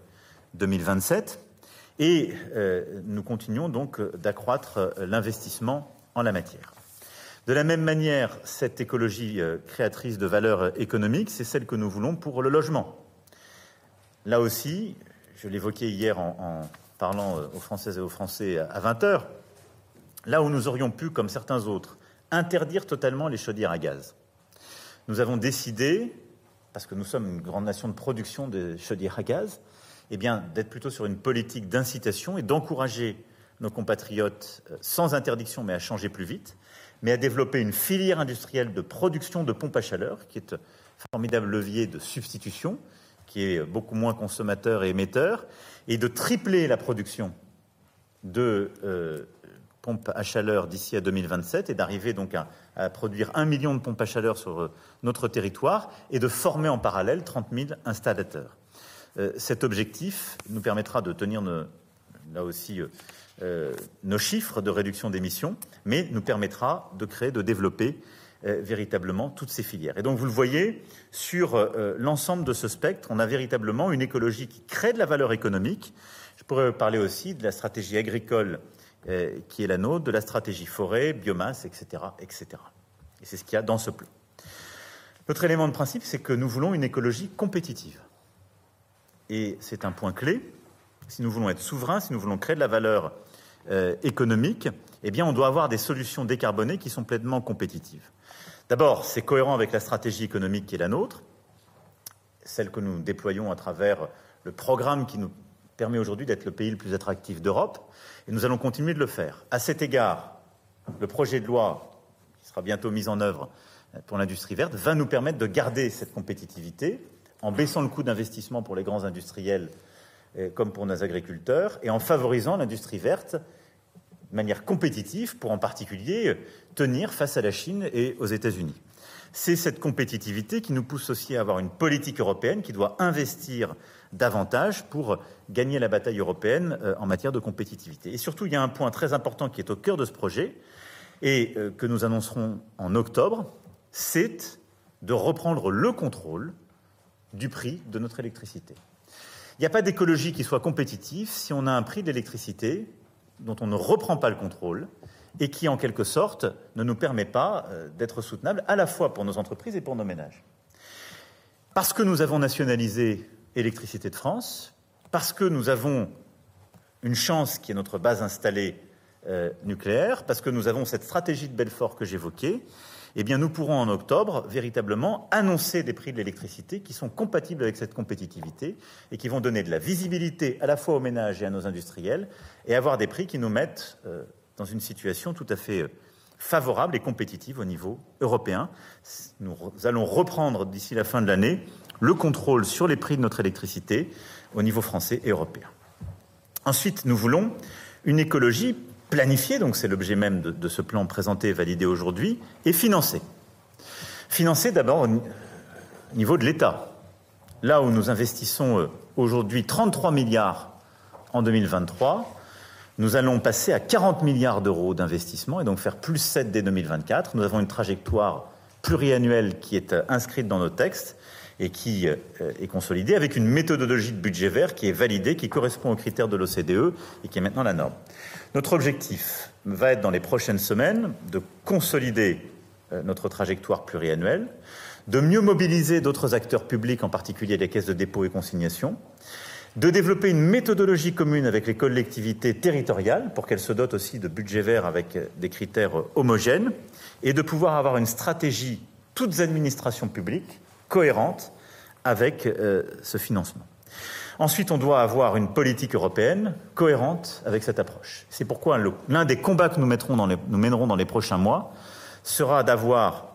2027. Euh, et nous continuons donc d'accroître l'investissement en la matière. De la même manière, cette écologie créatrice de valeur économique, c'est celle que nous voulons pour le logement. Là aussi, je l'évoquais hier en, parlant aux Françaises et aux Français à 20 heures, là où nous aurions pu, comme certains autres, interdire totalement les chaudières à gaz. Nous avons décidé parce que nous sommes une grande nation de production de chaudières à gaz, eh d'être plutôt sur une politique d'incitation et d'encourager nos compatriotes, euh, sans interdiction, mais à changer plus vite, mais à développer une filière industrielle de production de pompes à chaleur, qui est un formidable levier de substitution, qui est beaucoup moins consommateur et émetteur, et de tripler la production de euh, pompes à chaleur d'ici à 2027 et d'arriver donc à, produire un million de pompes à chaleur sur euh, notre territoire et de former en parallèle 30 000 installateurs. Euh, cet objectif nous permettra de tenir nos, là aussi euh, euh, nos chiffres de réduction d'émissions, mais nous permettra de créer, de développer euh, véritablement toutes ces filières. Et donc vous le voyez, sur l'ensemble de ce spectre, on a véritablement une écologie qui crée de la valeur économique. Je pourrais parler aussi de la stratégie agricole qui est la nôtre, de la stratégie forêt, biomasse, etc. etc. Et c'est ce qu'il y a dans ce plan. L'autre élément de principe, c'est que nous voulons une écologie compétitive. Et c'est un point clé. Si nous voulons être souverains, si nous voulons créer de la valeur euh, économique, eh bien, on doit avoir des solutions décarbonées qui sont pleinement compétitives. D'abord, c'est cohérent avec la stratégie économique qui est la nôtre, celle que nous déployons à travers le programme qui nous permet aujourd'hui d'être le pays le plus attractif d'Europe, et nous allons continuer de le faire. À cet égard, le projet de loi qui sera bientôt mis en œuvre pour l'industrie verte va nous permettre de garder cette compétitivité en baissant le coût d'investissement pour les grands industriels comme pour nos agriculteurs et en favorisant l'industrie verte de manière compétitive pour en particulier tenir face à la Chine et aux États-Unis. C'est cette compétitivité qui nous pousse aussi à avoir une politique européenne qui doit investir davantage pour gagner la bataille européenne euh, en matière de compétitivité. Et surtout, il y a un point très important qui est au cœur de ce projet et euh, que nous annoncerons en octobre, c'est de reprendre le contrôle du prix de notre électricité. Il n'y a pas d'écologie qui soit compétitive si on a un prix d'électricité dont on ne reprend pas le contrôle et qui, en quelque sorte, ne nous permet pas euh, d'être soutenable à la fois pour nos entreprises et pour nos ménages. Parce que nous avons nationalisé Électricité de France, parce que nous avons une chance qui est notre base installée euh, nucléaire, parce que nous avons cette stratégie de Belfort que j'évoquais, eh bien, nous pourrons en octobre véritablement annoncer des prix de l'électricité qui sont compatibles avec cette compétitivité et qui vont donner de la visibilité à la fois aux ménages et à nos industriels et avoir des prix qui nous mettent euh, dans une situation tout à fait euh, favorable et compétitive au niveau européen. Nous allons reprendre d'ici la fin de l'année le contrôle sur les prix de notre électricité au niveau français et européen. Ensuite, nous voulons une écologie planifiée, donc c'est l'objet même de, ce plan présenté et validé aujourd'hui, et financée. Financée d'abord au niveau de l'État. Là où nous investissons euh, aujourd'hui 33 milliards en 2023, nous allons passer à 40 milliards d'euros d'investissement et donc faire plus 7 dès 2024. Nous avons une trajectoire pluriannuelle qui est euh, inscrite dans nos textes et qui euh, est consolidée avec une méthodologie de budget vert qui est validée, qui correspond aux critères de l'OCDE et qui est maintenant la norme. Notre objectif va être dans les prochaines semaines de consolider euh, notre trajectoire pluriannuelle, de mieux mobiliser d'autres acteurs publics, en particulier les caisses de dépôt et consignation, de développer une méthodologie commune avec les collectivités territoriales pour qu'elles se dotent aussi de budgets verts avec euh, des critères homogènes et de pouvoir avoir une stratégie toutes administrations publiques cohérente avec euh, ce financement. Ensuite, on doit avoir une politique européenne cohérente avec cette approche. C'est pourquoi l'un des combats que nous, mènerons dans les prochains mois sera d'avoir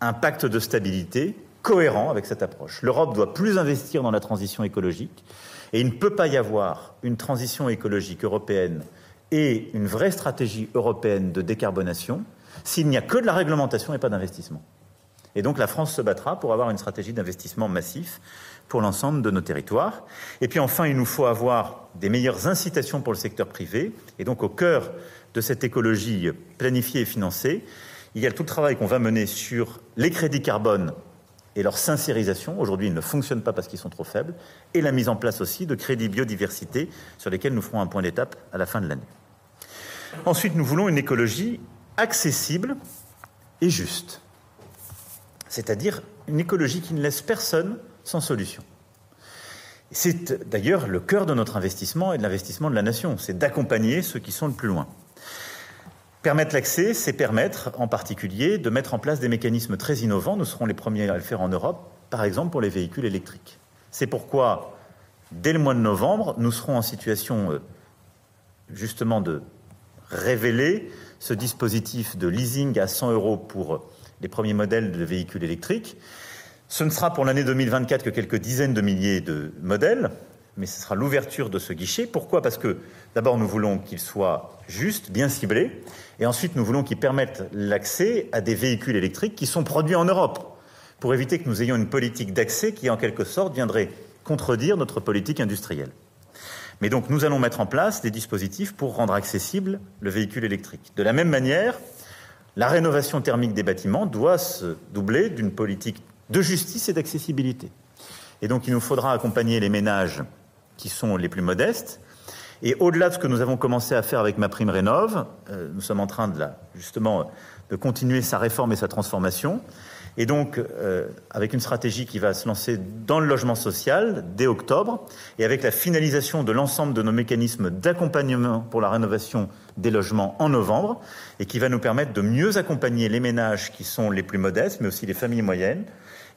un pacte de stabilité cohérent avec cette approche. L'Europe doit plus investir dans la transition écologique et il ne peut pas y avoir une transition écologique européenne et une vraie stratégie européenne de décarbonation s'il n'y a que de la réglementation et pas d'investissement. Et donc la France se battra pour avoir une stratégie d'investissement massif pour l'ensemble de nos territoires. Et puis enfin, il nous faut avoir des meilleures incitations pour le secteur privé. Et donc au cœur de cette écologie planifiée et financée, il y a tout le travail qu'on va mener sur les crédits carbone et leur sincérisation. Aujourd'hui, ils ne fonctionnent pas parce qu'ils sont trop faibles. Et la mise en place aussi de crédits biodiversité sur lesquels nous ferons un point d'étape à la fin de l'année. Ensuite, nous voulons une écologie accessible et juste c'est-à-dire une écologie qui ne laisse personne sans solution. C'est d'ailleurs le cœur de notre investissement et de l'investissement de la nation, c'est d'accompagner ceux qui sont le plus loin. Permettre l'accès, c'est permettre en particulier de mettre en place des mécanismes très innovants. Nous serons les premiers à le faire en Europe, par exemple pour les véhicules électriques. C'est pourquoi, dès le mois de novembre, nous serons en situation euh, justement de révéler ce dispositif de leasing à 100 euros pour les premiers modèles de véhicules électriques. Ce ne sera pour l'année 2024 que quelques dizaines de milliers de modèles, mais ce sera l'ouverture de ce guichet. Pourquoi? Parce que d'abord, nous voulons qu'il soit juste, bien ciblé, et ensuite, nous voulons qu'il permette l'accès à des véhicules électriques qui sont produits en Europe, pour éviter que nous ayons une politique d'accès qui, en quelque sorte, viendrait contredire notre politique industrielle. Mais donc, nous allons mettre en place des dispositifs pour rendre accessible le véhicule électrique. De la même manière, la rénovation thermique des bâtiments doit se doubler d'une politique de justice et d'accessibilité. Et donc il nous faudra accompagner les ménages qui sont les plus modestes. Et au-delà de ce que nous avons commencé à faire avec ma prime rénove, euh, nous sommes en train de justement de continuer sa réforme et sa transformation. Et donc, euh, avec une stratégie qui va se lancer dans le logement social dès octobre, et avec la finalisation de l'ensemble de nos mécanismes d'accompagnement pour la rénovation des logements en novembre, et qui va nous permettre de mieux accompagner les ménages qui sont les plus modestes, mais aussi les familles moyennes,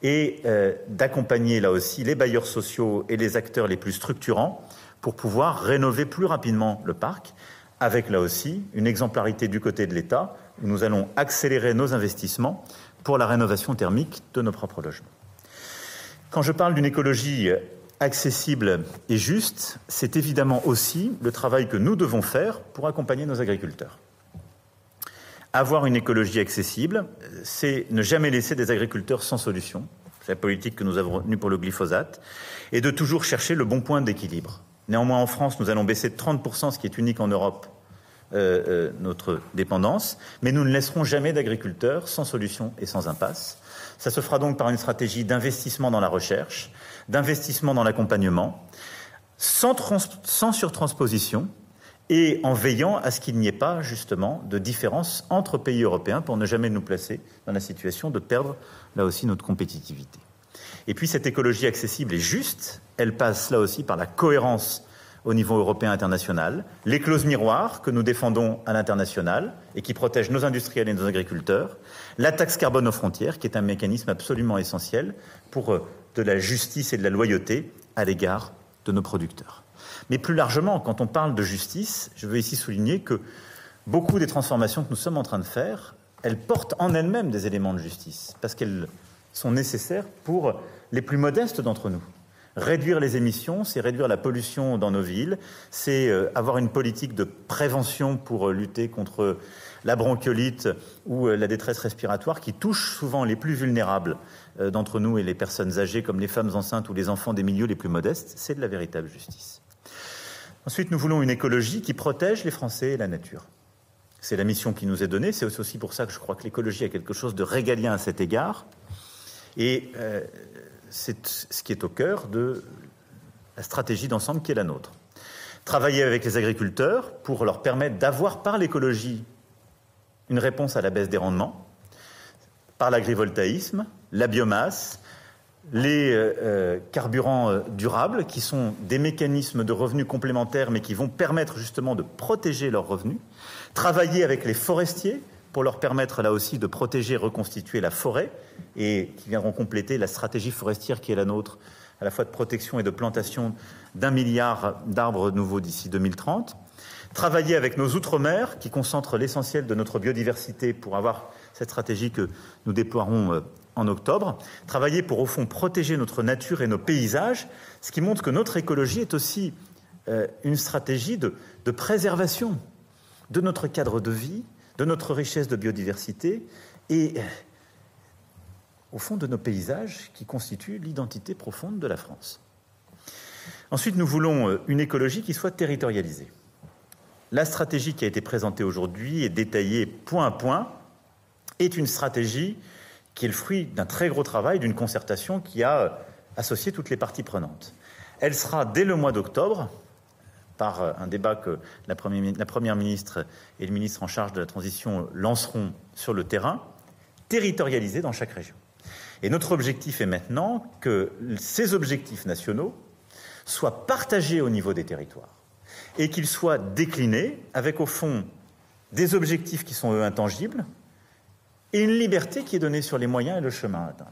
et euh, d'accompagner là aussi les bailleurs sociaux et les acteurs les plus structurants pour pouvoir rénover plus rapidement le parc, avec là aussi une exemplarité du côté de l'État, où nous allons accélérer nos investissements pour la rénovation thermique de nos propres logements. Quand je parle d'une écologie accessible et juste, c'est évidemment aussi le travail que nous devons faire pour accompagner nos agriculteurs. Avoir une écologie accessible, c'est ne jamais laisser des agriculteurs sans solution. C'est la politique que nous avons retenue pour le glyphosate, et de toujours chercher le bon point d'équilibre. Néanmoins, en France, nous allons baisser de 30%, ce qui est unique en Europe, euh, euh, notre dépendance, mais nous ne laisserons jamais d'agriculteurs sans solution et sans impasse. Ça se fera donc par une stratégie d'investissement dans la recherche, d'investissement dans l'accompagnement, sans, sans surtransposition et en veillant à ce qu'il n'y ait pas justement de différence entre pays européens pour ne jamais nous placer dans la situation de perdre là aussi notre compétitivité. Et puis cette écologie accessible et juste, elle passe là aussi par la cohérence au niveau européen international, les clauses miroirs que nous défendons à l'international et qui protègent nos industriels et nos agriculteurs, la taxe carbone aux frontières qui est un mécanisme absolument essentiel pour euh, de la justice et de la loyauté à l'égard de nos producteurs. Mais plus largement, quand on parle de justice, je veux ici souligner que beaucoup des transformations que nous sommes en train de faire, elles portent en elles-mêmes des éléments de justice, parce qu'elles sont nécessaires pour les plus modestes d'entre nous. Réduire les émissions, c'est réduire la pollution dans nos villes, c'est euh, avoir une politique de prévention pour euh, lutter contre la bronchiolite ou euh, la détresse respiratoire qui touche souvent les plus vulnérables d'entre nous et les personnes âgées comme les femmes enceintes ou les enfants des milieux les plus modestes. C'est de la véritable justice. Ensuite, nous voulons une écologie qui protège les Français et la nature. C'est la mission qui nous est donnée. C'est aussi pour ça que je crois que l'écologie a quelque chose de régalien à cet égard. Et euh, c'est ce qui est au cœur de la stratégie d'ensemble qui est la nôtre. Travailler avec les agriculteurs pour leur permettre d'avoir par l'écologie une réponse à la baisse des rendements, par l'agrivoltaïsme, la biomasse, les euh, euh, carburants durables, qui sont des mécanismes de revenus complémentaires, mais qui vont permettre justement de protéger leurs revenus. Travailler avec les forestiers pour leur permettre là aussi de protéger et reconstituer la forêt, et qui viendront compléter la stratégie forestière qui est la nôtre, à la fois de protection et de plantation d'un milliard d'arbres nouveaux d'ici 2030. Travailler avec nos outre-mer, qui concentrent l'essentiel de notre biodiversité pour avoir cette stratégie que nous déploierons en octobre, travailler pour, au fond, protéger notre nature et nos paysages, ce qui montre que notre écologie est aussi euh, une stratégie de, de préservation de notre cadre de vie, de notre richesse de biodiversité et, euh, au fond, de nos paysages qui constituent l'identité profonde de la France. Ensuite, nous voulons euh, une écologie qui soit territorialisée. La stratégie qui a été présentée aujourd'hui et détaillée point à point est une stratégie qui est le fruit d'un très gros travail, d'une concertation qui a euh, associé toutes les parties prenantes. Elle sera dès le mois d'octobre, par euh, un débat que la Première ministre et le ministre en charge de la transition lanceront sur le terrain, territorialisée dans chaque région. Et notre objectif est maintenant que ces objectifs nationaux soient partagés au niveau des territoires et qu'ils soient déclinés avec, au fond, des objectifs qui sont, eux, intangibles, et une liberté qui est donnée sur les moyens et le chemin à atteindre.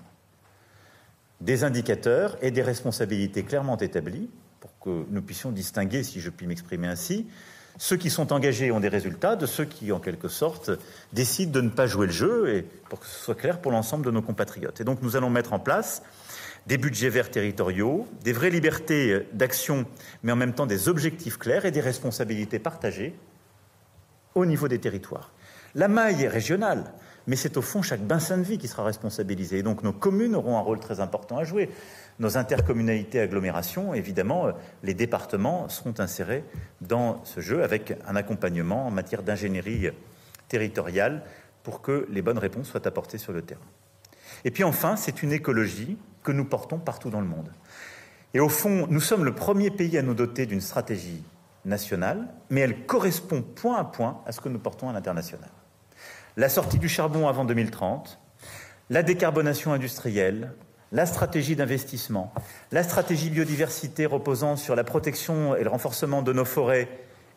Des indicateurs et des responsabilités clairement établies pour que nous puissions distinguer, si je puis m'exprimer ainsi, ceux qui sont engagés ont des résultats de ceux qui, en quelque sorte, décident de ne pas jouer le jeu et pour que ce soit clair pour l'ensemble de nos compatriotes. Et donc nous allons mettre en place des budgets verts territoriaux, des vraies libertés d'action, mais en même temps des objectifs clairs et des responsabilités partagées au niveau des territoires. La maille est régionale mais c'est au fond chaque bassin de vie qui sera responsabilisé. Et donc nos communes auront un rôle très important à jouer. Nos intercommunalités, agglomérations, évidemment, euh, les départements seront insérés dans ce jeu avec un accompagnement en matière d'ingénierie territoriale pour que les bonnes réponses soient apportées sur le terrain. Et puis enfin, c'est une écologie que nous portons partout dans le monde. Et au fond, nous sommes le premier pays à nous doter d'une stratégie nationale, mais elle correspond point à point à ce que nous portons à l'international la sortie du charbon avant 2030, la décarbonation industrielle, la stratégie d'investissement, la stratégie biodiversité reposant sur la protection et le renforcement de nos forêts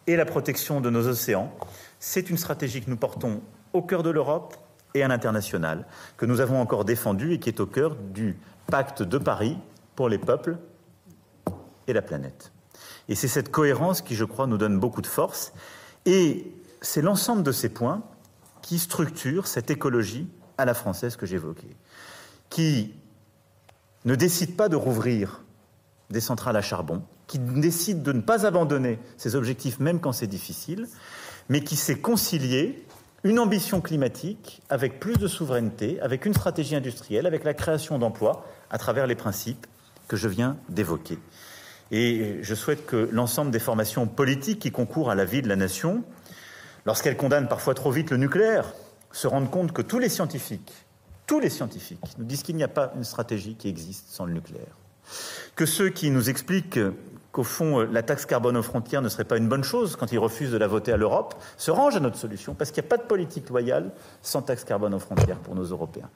et la protection de nos océans. C'est une stratégie que nous portons au cœur de l'Europe et à l'international, que nous avons encore défendue et qui est au cœur du pacte de Paris pour les peuples et la planète. Et c'est cette cohérence qui, je crois, nous donne beaucoup de force. Et c'est l'ensemble de ces points qui structure cette écologie à la française que j'évoquais, qui ne décide pas de rouvrir des centrales à charbon, qui décide de ne pas abandonner ses objectifs même quand c'est difficile, mais qui sait concilier une ambition climatique avec plus de souveraineté, avec une stratégie industrielle, avec la création d'emplois à travers les principes que je viens d'évoquer. Et je souhaite que l'ensemble des formations politiques qui concourent à la vie de la nation lorsqu'elle condamne parfois trop vite le nucléaire, se rendre compte que tous les scientifiques, tous les scientifiques nous disent qu'il n'y a pas une stratégie qui existe sans le nucléaire. Que ceux qui nous expliquent qu'au fond, la taxe carbone aux frontières ne serait pas une bonne chose quand ils refusent de la voter à l'Europe, se rangent à notre solution, parce qu'il n'y a pas de politique loyale sans taxe carbone aux frontières pour nos Européens.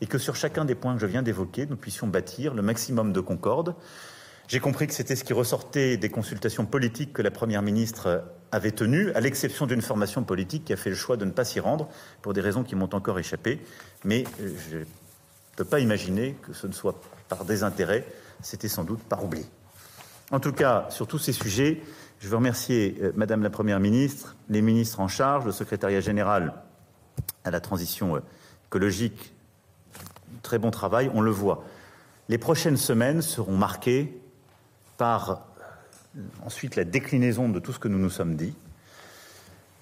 Et que sur chacun des points que je viens d'évoquer, nous puissions bâtir le maximum de concorde. J'ai compris que c'était ce qui ressortait des consultations politiques que la Première ministre avait tenues, à l'exception d'une formation politique qui a fait le choix de ne pas s'y rendre, pour des raisons qui m'ont encore échappé. Mais euh, je ne peux pas imaginer que ce ne soit par désintérêt, c'était sans doute par oubli. En tout cas, sur tous ces sujets, je veux remercier euh, Madame la Première ministre, les ministres en charge, le secrétariat général à la transition euh, écologique. Très bon travail, on le voit. Les prochaines semaines seront marquées par ensuite la déclinaison de tout ce que nous nous sommes dit,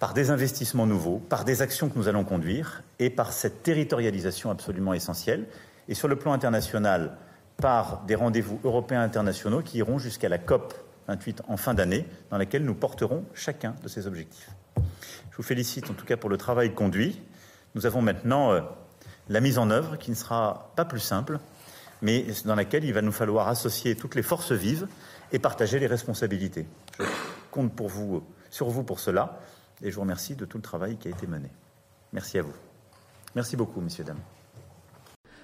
par des investissements nouveaux, par des actions que nous allons conduire et par cette territorialisation absolument essentielle. Et sur le plan international, par des rendez-vous européens internationaux qui iront jusqu'à la COP 28 en fin d'année, dans laquelle nous porterons chacun de ces objectifs. Je vous félicite en tout cas pour le travail conduit. Nous avons maintenant euh, la mise en œuvre qui ne sera pas plus simple, mais dans laquelle il va nous falloir associer toutes les forces vives et partager les responsabilités. Je compte pour vous, sur vous pour cela et je vous remercie de tout le travail qui a été mené. Merci à vous. Merci beaucoup, messieurs, dames.